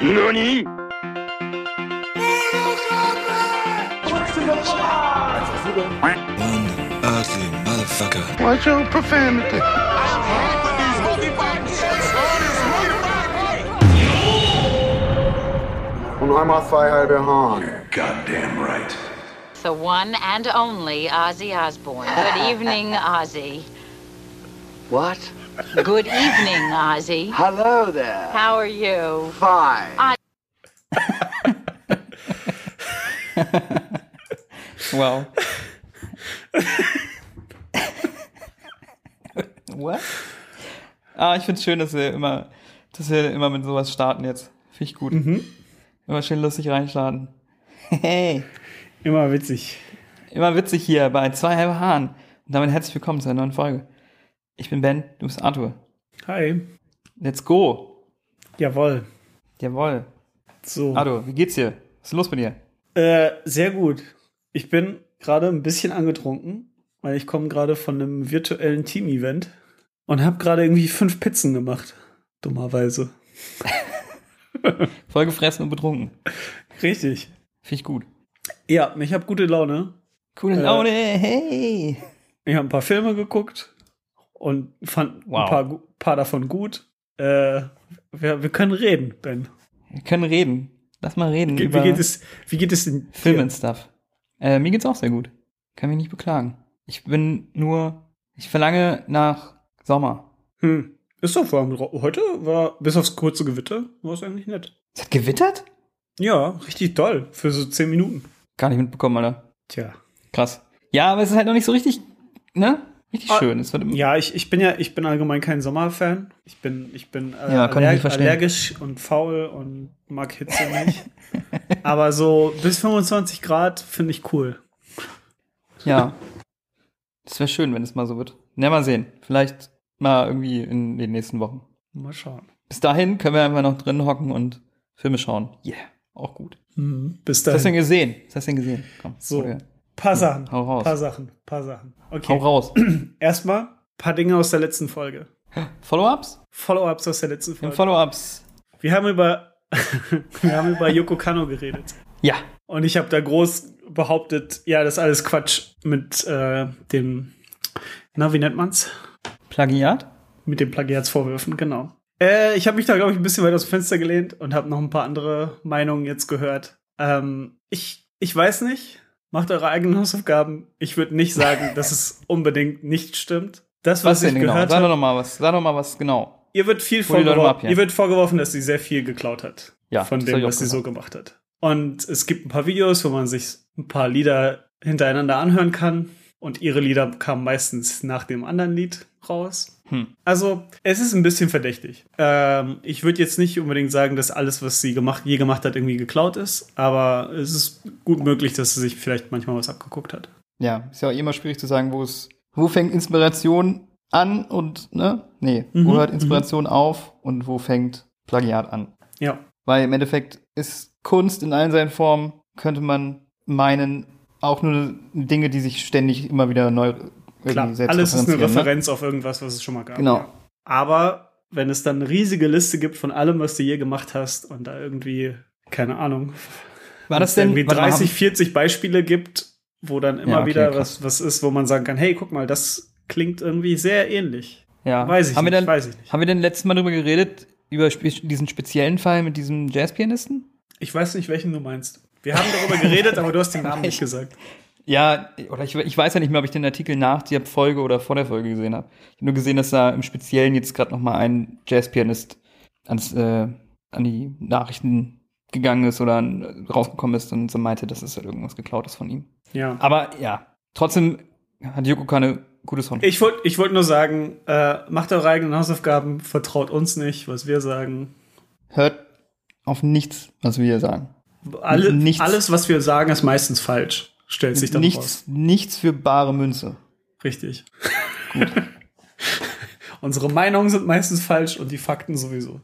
NANI?! One ugly motherfucker. Watch your profanity. Und einmal zwei halbe Hahn. Goddamn right. The one and only Ozzy Osbourne. Good evening, Ozzy. What? Good evening, Ozzy. Hello there. How are you? Fine. Wow. What? Ah, ich find's schön, dass wir immer, dass wir immer mit sowas starten jetzt. Finde ich gut. Immer schön lustig reinstarten. Hey. Immer witzig. Immer witzig hier bei zwei halbe Haaren. Und damit herzlich willkommen zu einer neuen Folge. Ich bin Ben, du bist Arthur. Hi. Let's go. Jawohl. Jawohl. So. Arthur, wie geht's dir? Was ist los mit dir? Äh, sehr gut. Ich bin gerade ein bisschen angetrunken, weil ich komme gerade von einem virtuellen Team-Event und habe gerade irgendwie fünf Pizzen gemacht. Dummerweise. Voll gefressen und betrunken. Richtig. Finde ich gut. Ja, ich habe gute Laune. Coole Äh, Laune, hey. Ich habe ein paar Filme geguckt und fand Wow. ein paar, paar davon gut. Äh, wir, wir können reden, Ben. Wir können reden. Lass mal reden. Ge- Wie über geht es, wie geht es in Film dir? und Stuff. Äh, mir geht's auch sehr gut. Kann mich nicht beklagen. Ich bin nur, ich verlange nach Sommer. Hm. Ist doch warm. Heute war, bis aufs kurze Gewitter, war es eigentlich nett. Es hat gewittert? Ja, richtig toll. Für so zehn Minuten. Gar nicht mitbekommen, Alter. Tja. Krass. Ja, aber es ist halt noch nicht so richtig, ne? Richtig Ah, schön. Es wird Ja, ich, ich bin ja, ich bin allgemein kein Sommerfan. Ich bin, ich bin äh, Ja, kann ich allergisch und faul und mag Hitze nicht. Aber so bis 25 Grad finde ich cool. ja. Das wäre schön, wenn es mal so wird. Na, mal sehen. Vielleicht mal irgendwie in den nächsten Wochen. Mal schauen. Bis dahin können wir einfach noch drin hocken und Filme schauen. Yeah. Auch gut. Mhm. Bis Was hast du denn dahin. gesehen? Was hast du denn gesehen? Komm. So. Okay. Paar Sachen. Hau raus. Paar Sachen. Paar Sachen. Hau Okay. raus. Erstmal paar Dinge aus der letzten Folge. Follow-ups? Follow-ups aus der letzten Folge. Follow-ups. Wir haben über, wir haben über Yoko Kano geredet. Ja. Und ich habe da groß behauptet, ja, das ist alles Quatsch mit äh, dem, na, wie nennt man's? Plagiat? Mit den Plagiatsvorwürfen, genau. Äh, ich habe mich da, glaube ich, ein bisschen weit aus dem Fenster gelehnt und habe noch ein paar andere Meinungen jetzt gehört. Ähm, ich, ich weiß nicht. Macht eure eigenen Hausaufgaben. Ich würde nicht sagen, dass es unbedingt nicht stimmt. Das, was, Was denn ich genau? gehört Sag doch noch mal was. Sag doch mal was genau. ihr wird viel vorgeworfen, ihr wird vorgeworfen, dass sie sehr viel geklaut hat. Ja, von dem, was sie so gemacht hat. Und es gibt ein paar Videos, wo man sich ein paar Lieder hintereinander anhören kann. Und ihre Lieder kamen meistens nach dem anderen Lied raus. Hm. Also, es ist ein bisschen verdächtig. Ähm, ich würde jetzt nicht unbedingt sagen, dass alles, was sie gemacht, je gemacht hat, irgendwie geklaut ist. Aber es ist gut möglich, dass sie sich vielleicht manchmal was abgeguckt hat. Ja, ist ja auch immer schwierig zu sagen, wo es, wo fängt Inspiration an und, ne? Nee, Mhm, wo hört Inspiration auf und wo fängt Plagiat an? Ja. Weil im Endeffekt ist Kunst in allen seinen Formen, könnte man meinen, auch nur Dinge, die sich ständig immer wieder neu Klar, alles ist eine ne? Referenz auf irgendwas, was es schon mal gab. Genau. Ja. Aber wenn es dann eine riesige Liste gibt von allem, was du je gemacht hast und da irgendwie, keine Ahnung, War das es denn irgendwie warte mal, 30, haben- 40 Beispiele gibt, wo dann immer Ja, okay, wieder krass. was, was ist, wo man sagen kann, hey, guck mal, das klingt irgendwie sehr ähnlich. Ja. Weiß ich haben nicht, wir denn, weiß ich nicht. Haben wir denn letztes Mal darüber geredet, über spe diesen speziellen Fall mit diesem Jazzpianisten? Ich weiß nicht, welchen du meinst. Wir haben darüber geredet, aber du hast den Namen nicht gesagt. Ja, oder ich, ich weiß ja nicht mehr, ob ich den Artikel nach der Folge oder vor der Folge gesehen habe. Ich habe nur gesehen, dass da im Speziellen jetzt gerade noch mal ein Jazzpianist ans, äh, an die Nachrichten gegangen ist oder an, rausgekommen ist und so meinte, dass es halt irgendwas geklaut ist von ihm. Ja. Aber ja, trotzdem hat Yoko keine gute Sound. Ich wollte ich wollt nur sagen, äh, macht eure eigenen Hausaufgaben, vertraut uns nicht, was wir sagen. Hört auf nichts, was wir sagen. Alle, Nichts. Alles, was wir sagen, ist meistens falsch. Stellt sich dann nichts, raus. nichts für bare Münze. Richtig. Unsere Meinungen sind meistens falsch und die Fakten sowieso.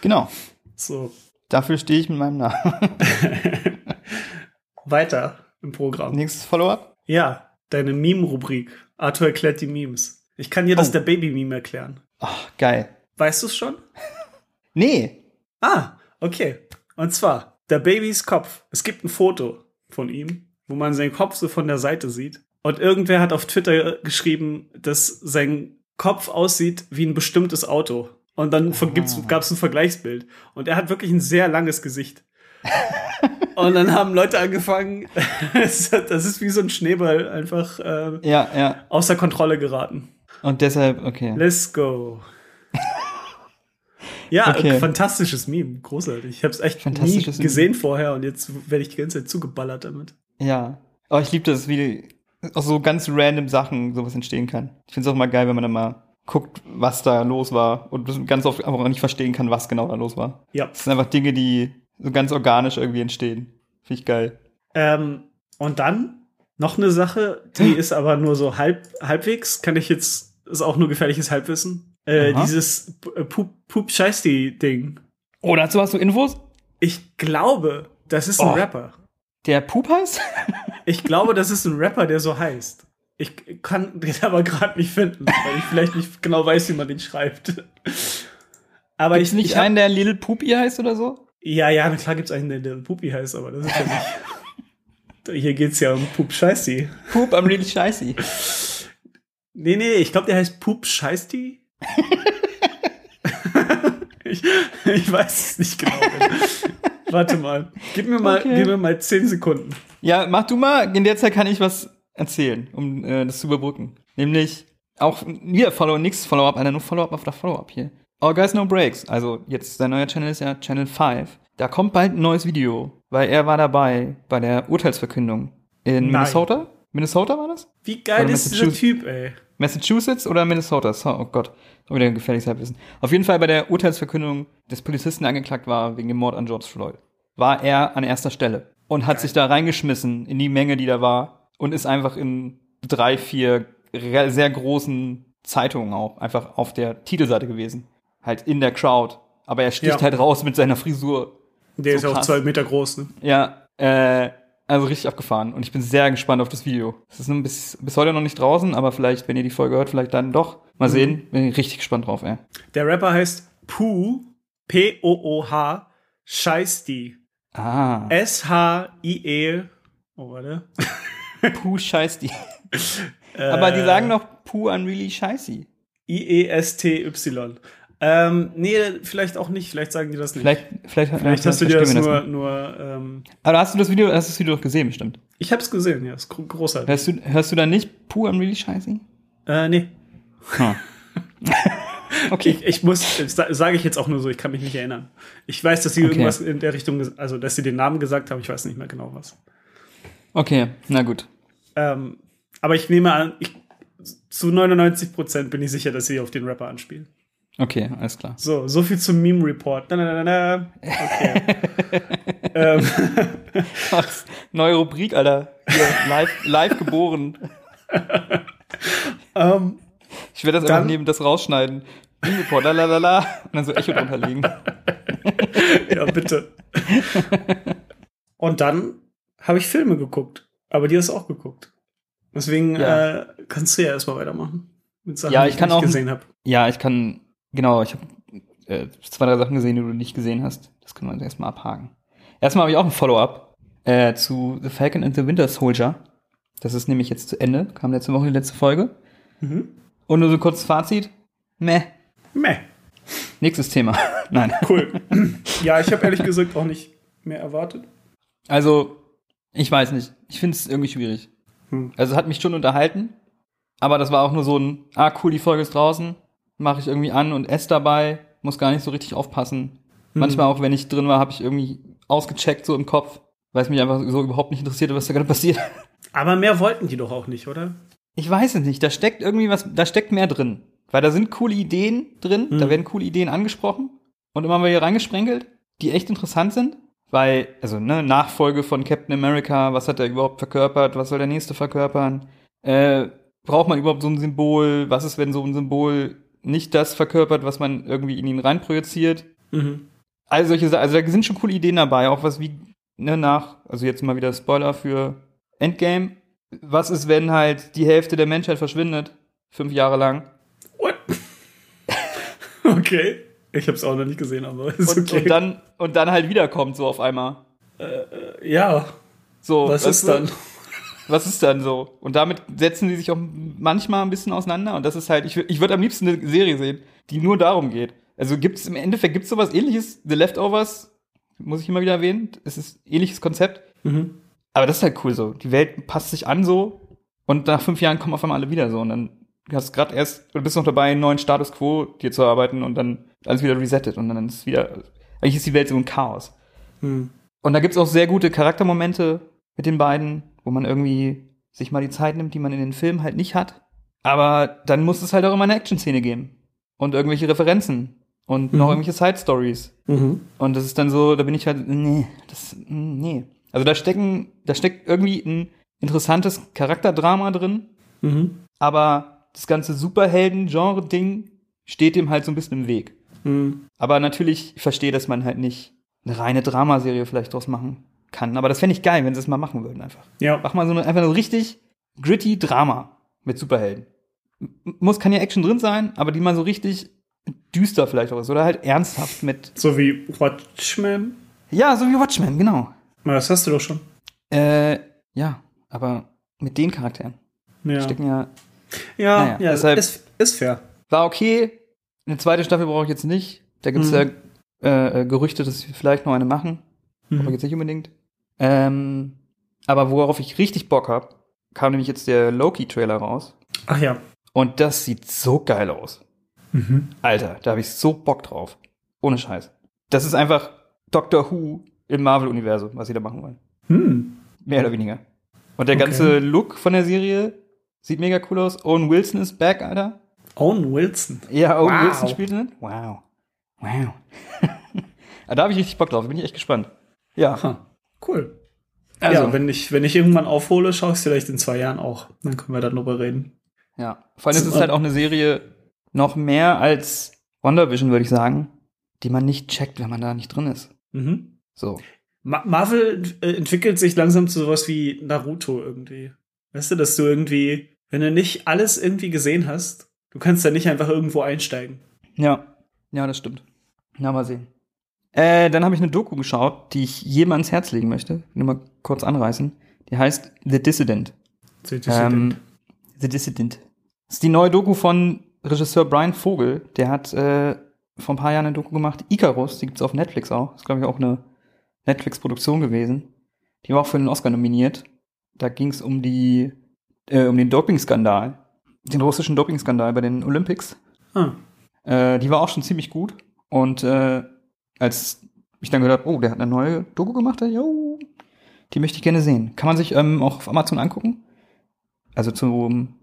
Genau. So, Dafür stehe ich mit meinem Namen. weiter im Programm. Nächstes Follow-up? Ja, deine Meme-Rubrik. Arthur erklärt die Memes. Ich kann dir das Oh. der Baby-Meme erklären. Ach, geil. Weißt du es schon? Nee. Ah, Okay. Und zwar, der Babys Kopf. Es gibt ein Foto von ihm, wo man seinen Kopf so von der Seite sieht. Und irgendwer hat auf Twitter geschrieben, dass sein Kopf aussieht wie ein bestimmtes Auto. Und dann gab es ein Vergleichsbild. Und er hat wirklich ein sehr langes Gesicht. Und dann haben Leute angefangen, das ist wie so ein Schneeball einfach äh, Ja, ja. außer Kontrolle geraten. Und deshalb, okay. Let's go. Ja, Okay. fantastisches Meme, großartig. Ich habe es echt nie gesehen vorher und jetzt werde ich die ganze Zeit zugeballert damit. Ja. Aber ich liebe das, wie aus so ganz random Sachen sowas entstehen kann. Ich finde es auch mal geil, wenn man dann mal guckt, was da los war und ganz oft einfach auch nicht verstehen kann, was genau da los war. Ja. Das sind einfach Dinge, die so ganz organisch irgendwie entstehen. Finde ich geil. Ähm, und dann noch eine Sache, die ist aber nur so halb, halbwegs, kann ich jetzt, ist auch nur gefährliches Halbwissen. Äh, dieses P- Pup, Pup Scheißi-Ding. Oh, dazu hast du Infos? Ich glaube, das ist ein Oh. Rapper. Der Pup heißt? Ich glaube, das ist ein Rapper, der so heißt. Ich kann den aber gerade nicht finden, weil ich vielleicht nicht genau weiß, wie man den schreibt. Aber Gibt's ich nicht ich hab, einen, der Little Puppy heißt oder so? Ja, ja, na klar gibt's einen, der, der Pupi heißt, aber das ist ja nicht. Hier geht's ja um Pup Scheißi. Pup, I'm really scheißy. Nee, nee, ich glaube, der heißt Pup Scheißi. ich, ich weiß es nicht genau. Warte mal. Gib mir mal, Okay. gib mir mal zehn Sekunden. Ja, mach du mal. In der Zeit kann ich was erzählen, um äh, das zu überbrücken. Nämlich auch wieder Follow, nix Follow-up, Alter, nur Follow-up auf der Follow-up hier. All Guys No Breaks. Also jetzt sein neuer Channel ist ja Channel 5. Da kommt bald ein neues Video, weil er war dabei bei der Urteilsverkündung in Nein. Minnesota. Minnesota war das? Wie geil Oder ist dieser Typ, ey? Massachusetts oder Minnesota? So, oh Gott, auch wieder gefährliches Halbwissen. Auf jeden Fall bei der Urteilsverkündung des Polizisten angeklagt war wegen dem Mord an George Floyd, war er an erster Stelle und hat sich da reingeschmissen in die Menge, die da war und ist einfach in drei, vier sehr großen Zeitungen auch einfach auf der Titelseite gewesen. Halt in der Crowd. Aber er sticht Ja. halt raus mit seiner Frisur. Der So ist ja auch krass. zwei Meter groß, ne? Ja, äh, also richtig abgefahren. Und ich bin sehr gespannt auf das Video. Es ist nun bis, bis heute noch nicht draußen, aber vielleicht, wenn ihr die Folge hört, vielleicht dann doch. Mal sehen. Bin ich richtig gespannt drauf, ey. Der Rapper heißt Pooh, P-O-O-H, Scheißdi. Ah, S-H-I-E. Oh, warte. Puh, scheiß die. aber die sagen noch Puh an really scheißy. I-E-S-T-Y. Ähm, nee, vielleicht auch nicht. Vielleicht sagen die das nicht. Vielleicht, vielleicht, Vielleicht hast du dir das nur, nicht. nur ähm, Aber hast du das Video, hast du das Video doch gesehen, bestimmt. ich hab's gesehen, ja, ist gro- großartig. Hörst du, hörst du dann nicht Puh an really scheißy? Äh, nee. Hm. okay. Ich, ich muss, das sa- sage ich jetzt auch nur so, ich kann mich nicht erinnern. Ich weiß, dass sie Okay. irgendwas in der Richtung, also dass sie den Namen gesagt haben, ich weiß nicht mehr genau was. Okay, na gut. Ähm, aber ich nehme an, ich, zu 99 Prozent bin ich sicher, dass sie auf den Rapper anspielen. Okay, alles klar. So, so viel zum Meme Report. Na, na, na, na. Okay. ähm, Krass. Neue Rubrik, Alter. Hier, live, live geboren. ähm, Ich werde das Dann- einfach neben das rausschneiden. Report, la la la la. Und dann so Echo drunter legen. ja, bitte. Und dann habe ich Filme geguckt. Aber die hast du auch geguckt. Deswegen Ja. äh, kannst du ja erstmal weitermachen. Mit Sachen, Ja, die ich kann auch- gesehen habe. Ja, ich kann, genau, ich habe äh, zwei, drei Sachen gesehen, die du nicht gesehen hast. Das können wir uns erstmal abhaken. Erstmal habe ich auch ein Follow-up äh, zu The Falcon and the Winter Soldier. Das ist nämlich jetzt zu Ende. Kam letzte Woche die letzte Folge. Mhm. Und nur so kurz Fazit. Meh. Meh. Nächstes Thema. Nein. Cool. ja, ich habe ehrlich gesagt auch nicht mehr erwartet. Also, ich weiß nicht. Ich finde es irgendwie schwierig. Hm. Also, es hat mich schon unterhalten. Aber das war auch nur so ein, ah, cool, die Folge ist draußen. Mache ich irgendwie an und esse dabei. Muss gar nicht so richtig aufpassen. Hm. Manchmal auch, wenn ich drin war, habe ich irgendwie ausgecheckt, so im Kopf. Weil es mich einfach so überhaupt nicht interessierte, was da gerade passiert. Aber mehr wollten die doch auch nicht, oder? Ich weiß es nicht. Da steckt irgendwie was, da steckt mehr drin. Weil da sind coole Ideen drin, Hm. da werden coole Ideen angesprochen und immer mal hier reingesprenkelt, die echt interessant sind. Weil, also, ne, Nachfolge von Captain America, was hat er überhaupt verkörpert, was soll der nächste verkörpern? Äh, braucht man überhaupt so ein Symbol? Was ist, wenn so ein Symbol nicht das verkörpert, was man irgendwie in ihn reinprojiziert? Mhm. Also solche Sa- also da sind schon coole Ideen dabei, auch was wie ne, nach, also jetzt mal wieder Spoiler für Endgame. Was ist, wenn halt die Hälfte der Menschheit verschwindet, fünf Jahre lang? What? okay. Ich habe es auch noch nicht gesehen, aber ist Und, okay. und, dann, und dann halt wiederkommt, so auf einmal. ja, So, was ist du? Was ist dann so? Und damit setzen sie sich auch manchmal ein bisschen auseinander. Und das ist halt, ich, ich würde am liebsten eine Serie sehen, die nur darum geht. Also gibt es im Endeffekt gibt's sowas ähnliches, The Leftovers, muss ich immer wieder erwähnen. Es ist ein ähnliches Konzept. Mhm. Aber das ist halt cool so. Die Welt passt sich an so und nach fünf Jahren kommen auf einmal alle wieder so. Und dann hast du gerade erst, du bist noch dabei, einen neuen Status quo dir zu erarbeiten und dann alles wieder resettet. Und dann ist wieder, eigentlich ist die Welt so ein Chaos. Hm. Und da gibt's auch sehr gute Charaktermomente mit den beiden, wo man irgendwie sich mal die Zeit nimmt, die man in den Filmen halt nicht hat. Aber dann muss es halt auch immer eine Action-Szene geben. Und irgendwelche Referenzen. Und noch irgendwelche Side-Stories. Mhm. Und das ist dann so, da bin ich halt, nee, das, nee. Also da stecken, da steckt irgendwie ein interessantes Charakterdrama drin, Mhm. aber das ganze Superhelden-Genre-Ding steht dem halt so ein bisschen im Weg. Mhm. Aber natürlich, ich verstehe, dass man halt nicht eine reine Dramaserie vielleicht draus machen kann. Aber das fände ich geil, wenn sie es mal machen würden einfach. Ja. Mach mal so eine, einfach so richtig gritty Drama mit Superhelden. Muss, kann ja Action drin sein, aber die mal so richtig düster vielleicht auch ist. Oder halt ernsthaft mit, So wie Watchmen. ja, so wie Watchmen, genau. Na, Das hast du doch schon. Äh, ja, aber mit den Charakteren Ja. stecken ja, Ja, Naja, ja, deshalb- ist, ist fair. war okay. Eine zweite Staffel brauche ich jetzt nicht. Da gibt's Mhm. ja äh, äh, Gerüchte, dass sie vielleicht noch eine machen. Mhm. aber jetzt nicht unbedingt. Ähm, aber worauf ich richtig Bock hab, kam nämlich jetzt der Loki-Trailer raus. Ach ja. Und das sieht so geil aus. Mhm. Alter, da habe ich so Bock drauf. Ohne Scheiß. Das ist einfach Doctor Who im Marvel-Universum, was sie da machen wollen. Hm. Mehr oder weniger. Und der Okay. ganze Look von der Serie sieht mega cool aus. Owen Wilson ist back, Alter. Owen Wilson. Ja, Owen Wow. Wilson spielt mit. Wow. Wow. Da habe ich richtig Bock drauf. Bin ich echt gespannt. Ja. Ha. Cool. Also, ja, wenn ich, wenn ich irgendwann aufhole, schaue ich es vielleicht in zwei Jahren auch. Dann können wir darüber reden. Ja, vor allem ist es halt auch eine Serie noch mehr als WandaVision, würde ich sagen, die man nicht checkt, wenn man da nicht drin ist. Mhm. So. Ma Marvel äh, entwickelt sich langsam zu sowas wie Naruto irgendwie. Weißt du, dass du irgendwie, wenn du nicht alles irgendwie gesehen hast, du kannst da nicht einfach irgendwo einsteigen. Ja. Ja, das stimmt. Na, mal sehen. Äh, dann habe ich eine Doku geschaut, die ich jedem ans Herz legen möchte. Nur mal kurz anreißen. Die heißt The Dissident. Ähm, The Dissident. Das ist die neue Doku von Regisseur Brian Vogel. Der hat äh, vor ein paar Jahren eine Doku gemacht, Icarus, die gibt's auf Netflix auch. Das ist, glaube ich, auch eine Netflix-Produktion gewesen. Die war auch für den Oscar nominiert. Da ging's um die, äh, um den Doping-Skandal. Den russischen Doping-Skandal bei den Olympics. ah. Äh, die war auch schon ziemlich gut. Und äh, als ich dann gehört habe, oh, der hat eine neue Doku gemacht, jo, die möchte ich gerne sehen. Kann man sich ähm, auch auf Amazon angucken. Also zum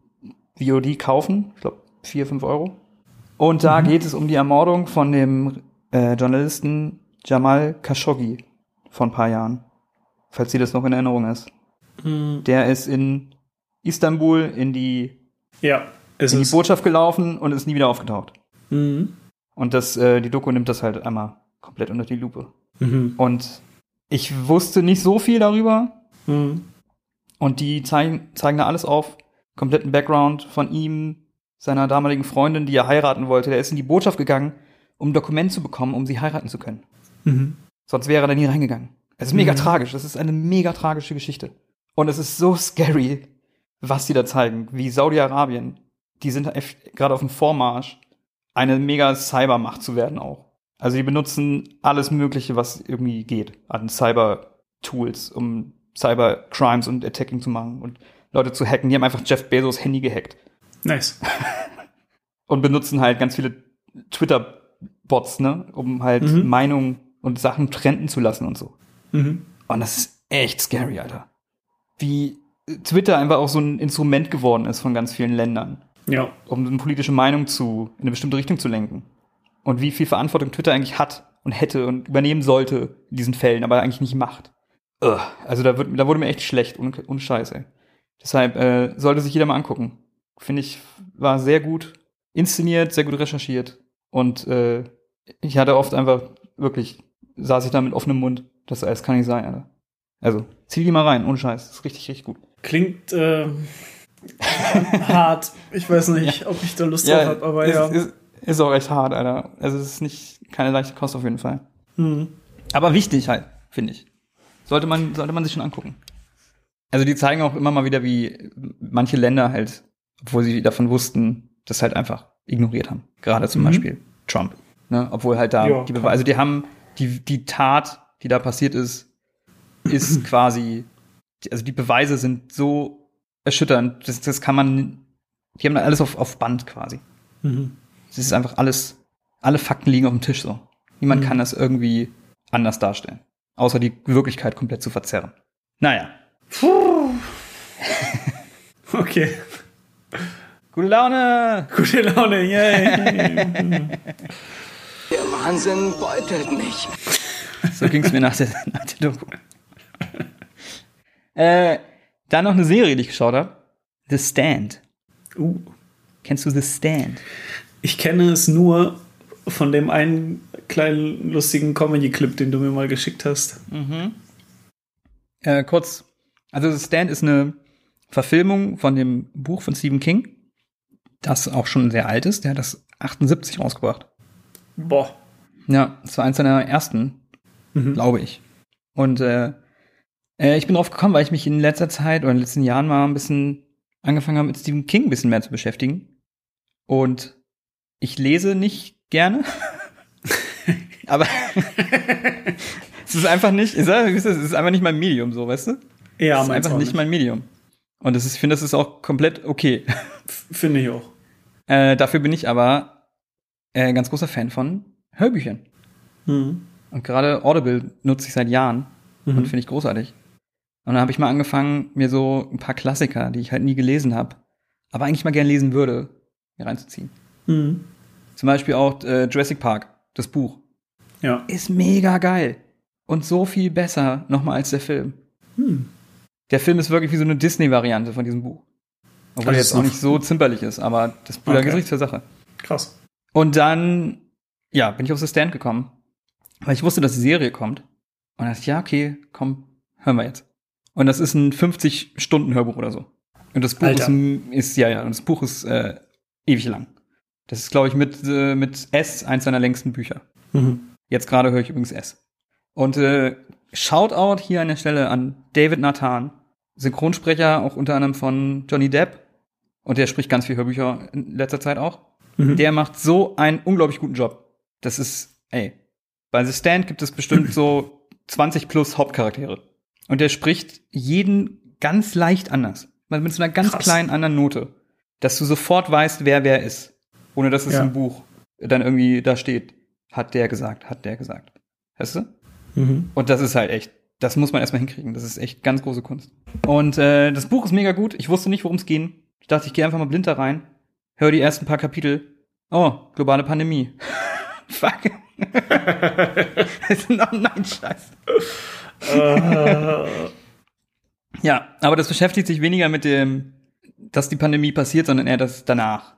VOD kaufen. Ich glaube, 4, 5 Euro. Und da geht es um die Ermordung von dem äh, Journalisten Jamal Khashoggi vor ein paar Jahren. Falls sie das noch in Erinnerung ist. Hm. Der ist in Istanbul in die, Ja, in die. Botschaft gelaufen und ist nie wieder aufgetaucht. Mhm. Und das, äh, die Doku nimmt das halt einmal komplett unter die Lupe. Mhm. Und ich wusste nicht so viel darüber. Mhm. Und die zeigen, zeigen da alles auf. Kompletten Background von ihm, seiner damaligen Freundin, die er heiraten wollte. Der ist in die Botschaft gegangen, um ein Dokument zu bekommen, um sie heiraten zu können. Mhm. Sonst wäre er da nie reingegangen. Es ist mega Mhm. tragisch. Das ist eine mega tragische Geschichte. Und es ist so scary, was die da zeigen. Wie Saudi-Arabien, die sind gerade auf dem Vormarsch, eine mega Cybermacht zu werden auch. Also die benutzen alles Mögliche, was irgendwie geht an Cyber-Tools, um Cyber-Crimes und Attacking zu machen und Leute zu hacken. Die haben einfach Jeff Bezos Handy gehackt Nice. und benutzen halt ganz viele Twitter-Bots, ne, um halt Mhm. Meinungen und Sachen trenden zu lassen und so. Mhm. Und das ist echt scary, Alter. Wie Twitter einfach auch so ein Instrument geworden ist von ganz vielen Ländern, Ja. um eine politische Meinung zu, in eine bestimmte Richtung zu lenken. Und wie viel Verantwortung Twitter eigentlich hat und hätte und übernehmen sollte in diesen Fällen, aber eigentlich nicht macht. Ugh. Also da, wird, da wurde mir echt schlecht und, und scheiße. Deshalb äh, sollte sich jeder mal angucken. Finde ich, war sehr gut inszeniert, sehr gut recherchiert. Und äh, ich hatte oft einfach wirklich, saß ich da mit offenem Mund. Das, das kann nicht sein, Alter. Also, zieh die mal rein, ohne Scheiß. Das ist richtig, richtig gut. Klingt äh, hart. Ich weiß nicht, ob ich da Lust drauf habe, aber es ja. Ist, Ist auch echt hart, Alter. Also es ist nicht keine leichte Kost auf jeden Fall. Mhm. Aber wichtig halt, finde ich. Sollte man, sollte man sich schon angucken. Also die zeigen auch immer mal wieder, wie manche Länder halt, obwohl sie davon wussten, das halt einfach ignoriert haben. Gerade zum Mhm. Beispiel Trump. Ne? Obwohl halt da Ja, die. Beweise, also die haben, die, die Tat, die da passiert ist, ist quasi, also die Beweise sind so erschütternd, das, das kann man, die haben da alles auf, auf Band quasi. Mhm. Es ist einfach alles, alle Fakten liegen auf dem Tisch so. Niemand Mhm. kann das irgendwie anders darstellen. Außer die Wirklichkeit komplett zu verzerren. Naja. Okay. Gute Laune! Gute Laune, yay. Der Wahnsinn beutelt mich. So ging's mir nach der, nach der Doku. äh, dann noch eine Serie, die ich geschaut habe. The Stand. uh. Kennst du The Stand? Ich kenne es nur von dem einen kleinen lustigen Comedy-Clip, den du mir mal geschickt hast. Äh, kurz, also Stand ist eine Verfilmung von dem Buch von Stephen King, das auch schon sehr alt ist. Der hat das 78 rausgebracht. Boah. Ja, das war eins seiner ersten, Mhm. glaube ich. Und äh, äh, ich bin drauf gekommen, weil ich mich in letzter Zeit oder in den letzten Jahren mal ein bisschen angefangen habe, mit Stephen King ein bisschen mehr zu beschäftigen. Und ich lese nicht gerne. Aber es ist einfach nicht, ich sag, es ist, einfach nicht mein Medium, so, weißt du? Ja, es ist einfach nicht mein Medium. Und das ist, ich finde, das ist auch komplett okay. Finde ich auch. Äh, dafür bin ich aber äh, ganz großer Fan von Hörbüchern. Mhm. Und gerade Audible nutze ich seit Jahren Mhm. und finde ich großartig. Und dann habe ich mal angefangen, mir so ein paar Klassiker, die ich halt nie gelesen habe, aber eigentlich mal gern lesen würde, mir reinzuziehen. Mhm. Zum Beispiel auch äh, Jurassic Park, das Buch. Ja. Ist mega geil. Und so viel besser nochmal als der Film. Hm. Der Film ist wirklich wie so eine Disney-Variante von diesem Buch. Obwohl Also er jetzt auch nicht so zimperlich ist, aber das Buch da Okay. richtig zur Sache. Krass. Und dann, ja, bin ich auf The Stand gekommen, weil ich wusste, dass die Serie kommt. Und dann dachte ich, ja, okay, komm, hören wir jetzt. Und das ist ein 50-Stunden-Hörbuch oder so. Und das Buch ist, Alter. ist, ja, ja, und das Buch ist äh, ewig lang. Das ist, glaube ich, mit, äh, mit S eins seiner längsten Bücher. Mhm. Jetzt gerade höre ich übrigens S. Und äh, Shoutout hier an der Stelle an David Nathan, Synchronsprecher auch unter anderem von Johnny Depp. Und der spricht ganz viel Hörbücher in letzter Zeit auch. Mhm. Der macht so einen unglaublich guten Job. Das ist, ey, bei The Stand gibt es bestimmt so 20 plus Hauptcharaktere. Und der spricht jeden ganz leicht anders. Mit so einer ganz Krass. kleinen anderen Note. Dass du sofort weißt, wer wer ist. Ohne dass es Ja. im Buch dann irgendwie da steht. Hat der gesagt, hat der gesagt. Weißt du? Mhm. Und das ist halt echt, das muss man erstmal hinkriegen. Das ist echt ganz große Kunst. Und äh, das Buch ist mega gut. Ich wusste nicht, worum es ging. Ich dachte, ich gehe einfach mal blind da rein, höre die ersten paar Kapitel. Oh, globale Pandemie. Fuck. oh nein, Scheiß. Äh, Ja, aber das beschäftigt sich weniger mit dem, dass die Pandemie passiert, sondern eher das danach.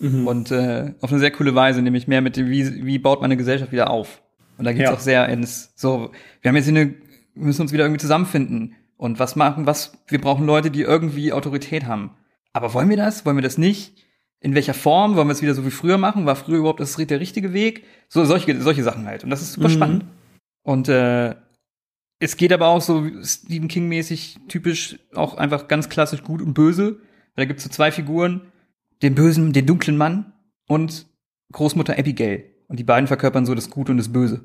Mhm. Und äh, auf eine sehr coole Weise, nämlich mehr mit dem, wie, wie baut man eine Gesellschaft wieder auf. Und da geht's Ja. auch sehr ins, so, wir haben jetzt hier eine, wir müssen uns wieder irgendwie zusammenfinden. Und was machen, was, wir brauchen Leute, die irgendwie Autorität haben. Aber wollen wir das? Wollen wir das nicht? In welcher Form? Wollen wir es wieder so wie früher machen? War früher überhaupt das der richtige Weg? So, solche, solche Sachen halt. Und das ist super Mhm. spannend. Und äh, es geht aber auch so Stephen King-mäßig typisch auch einfach ganz klassisch gut und böse. Weil da gibt's so zwei Figuren, den bösen, den dunklen Mann und Großmutter Abigail. Und die beiden verkörpern so das Gute und das Böse.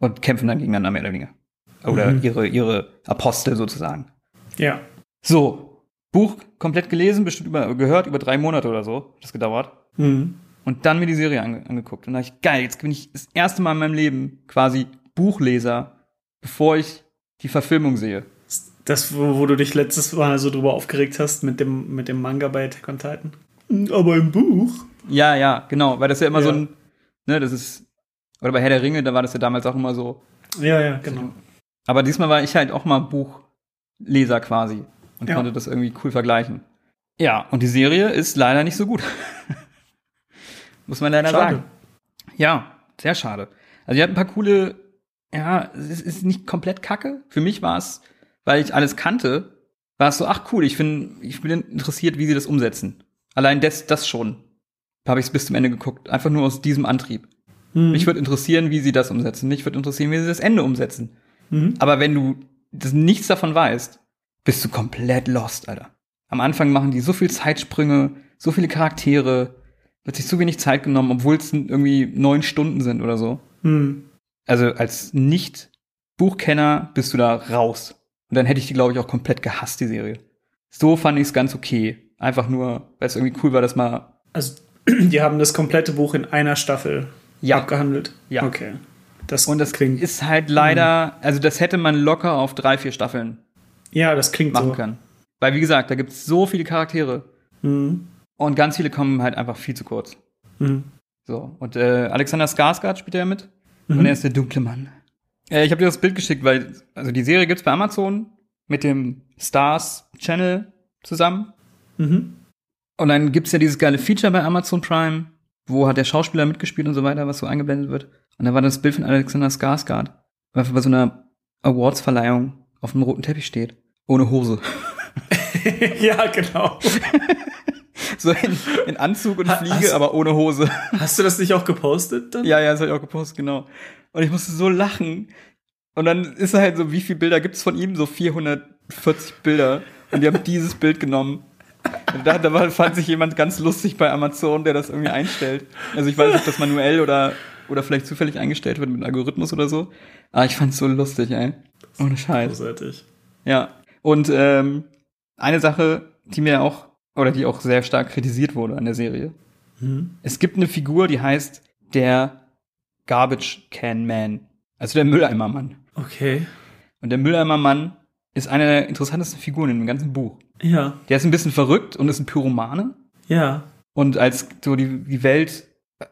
Und kämpfen dann gegeneinander mehr oder weniger. Oder Mhm. ihre, ihre Apostel sozusagen. ja. So, Buch komplett gelesen, bestimmt über, gehört, über drei Monate oder so, hat das gedauert. Mhm. Und dann mir die Serie ange angeguckt. Und da dachte ich, geil, jetzt bin ich das erste Mal in meinem Leben quasi Buchleser, bevor ich die Verfilmung sehe. Das, wo, wo du dich letztes Mal so drüber aufgeregt hast mit dem, mit dem Manga bei Attack on Titan. Aber im Buch. Ja, ja, genau, weil das ja immer Ja. so ein, ne, das ist, oder bei Herr der Ringe, da war das ja damals auch immer so. Ja, ja, genau. Aber diesmal war ich halt auch mal Buchleser quasi und Ja. konnte das irgendwie cool vergleichen. Ja, und die Serie ist leider nicht so gut. Muss man leider Schade. sagen. Ja, sehr schade. Also die hat ein paar coole, ja, es ist nicht komplett kacke. Für mich war es, weil ich alles kannte, war es so, ach cool, ich finde, ich bin interessiert, wie sie das umsetzen. Allein das, das schon. habe ich es bis zum Ende geguckt. Einfach nur aus diesem Antrieb. Mhm. Mich würde interessieren, wie sie das umsetzen. Mich würde interessieren, wie sie das Ende umsetzen. Mhm. Aber wenn du das nichts davon weißt, bist du komplett lost, Alter. Am Anfang machen die so viel Zeitsprünge, so viele Charaktere, wird sich zu wenig Zeit genommen, obwohl es irgendwie neun Stunden sind oder so. Mhm. Also als Nicht-Buchkenner bist du da raus. Und dann hätte ich die, glaube ich, auch komplett gehasst, die Serie. So fand ich es ganz okay. Einfach nur, weil es irgendwie cool war, dass mal Also, die haben das komplette Buch in einer Staffel Ja. abgehandelt. Ja. Okay. Das Und das klingt. ist halt leider, also das hätte man locker auf drei, vier Staffeln ja, das klingt machen so. können. Weil, wie gesagt, da gibt es so viele Charaktere Mhm. und ganz viele kommen halt einfach viel zu kurz. Mhm. So, und äh, Alexander Skarsgård spielt ja mit. Mhm. Und er ist der dunkle Mann. Äh, ich habe dir das Bild geschickt, weil, also die Serie gibt's bei Amazon mit dem Stars Channel zusammen. Mhm. Und dann gibt's ja dieses geile Feature bei Amazon Prime, wo hat der Schauspieler mitgespielt und so weiter, was so eingeblendet wird. Und da war das Bild von Alexander Skarsgård, weil er bei so einer Awards-Verleihung auf dem roten Teppich steht. Ohne Hose. ja, genau. So in, in Anzug und Ha- Fliege, hast- aber ohne Hose. Hast du das nicht auch gepostet dann? Ja, ja, das habe ich auch gepostet, genau. Und ich musste so lachen. Und dann ist er halt so, wie viele Bilder gibt's von ihm? So 440 Bilder. Und die haben dieses Bild genommen. Da, da war, fand sich jemand ganz lustig bei Amazon, der das irgendwie einstellt. Also ich weiß nicht, ob das manuell oder, oder vielleicht zufällig eingestellt wird mit einem Algorithmus oder so. Aber ich fand's so lustig, ey. Ohne Scheiß. Großartig. Ja. Und ähm, eine Sache, die mir auch, oder die auch sehr stark kritisiert wurde an der Serie. Mhm. Es gibt eine Figur, die heißt der Garbage Can Man. Also der Mülleimermann. Okay. Und der Mülleimermann ist eine der interessantesten Figuren in dem ganzen Buch. Ja. Der ist ein bisschen verrückt und ist ein Pyromane. Ja. Und als so die, die Welt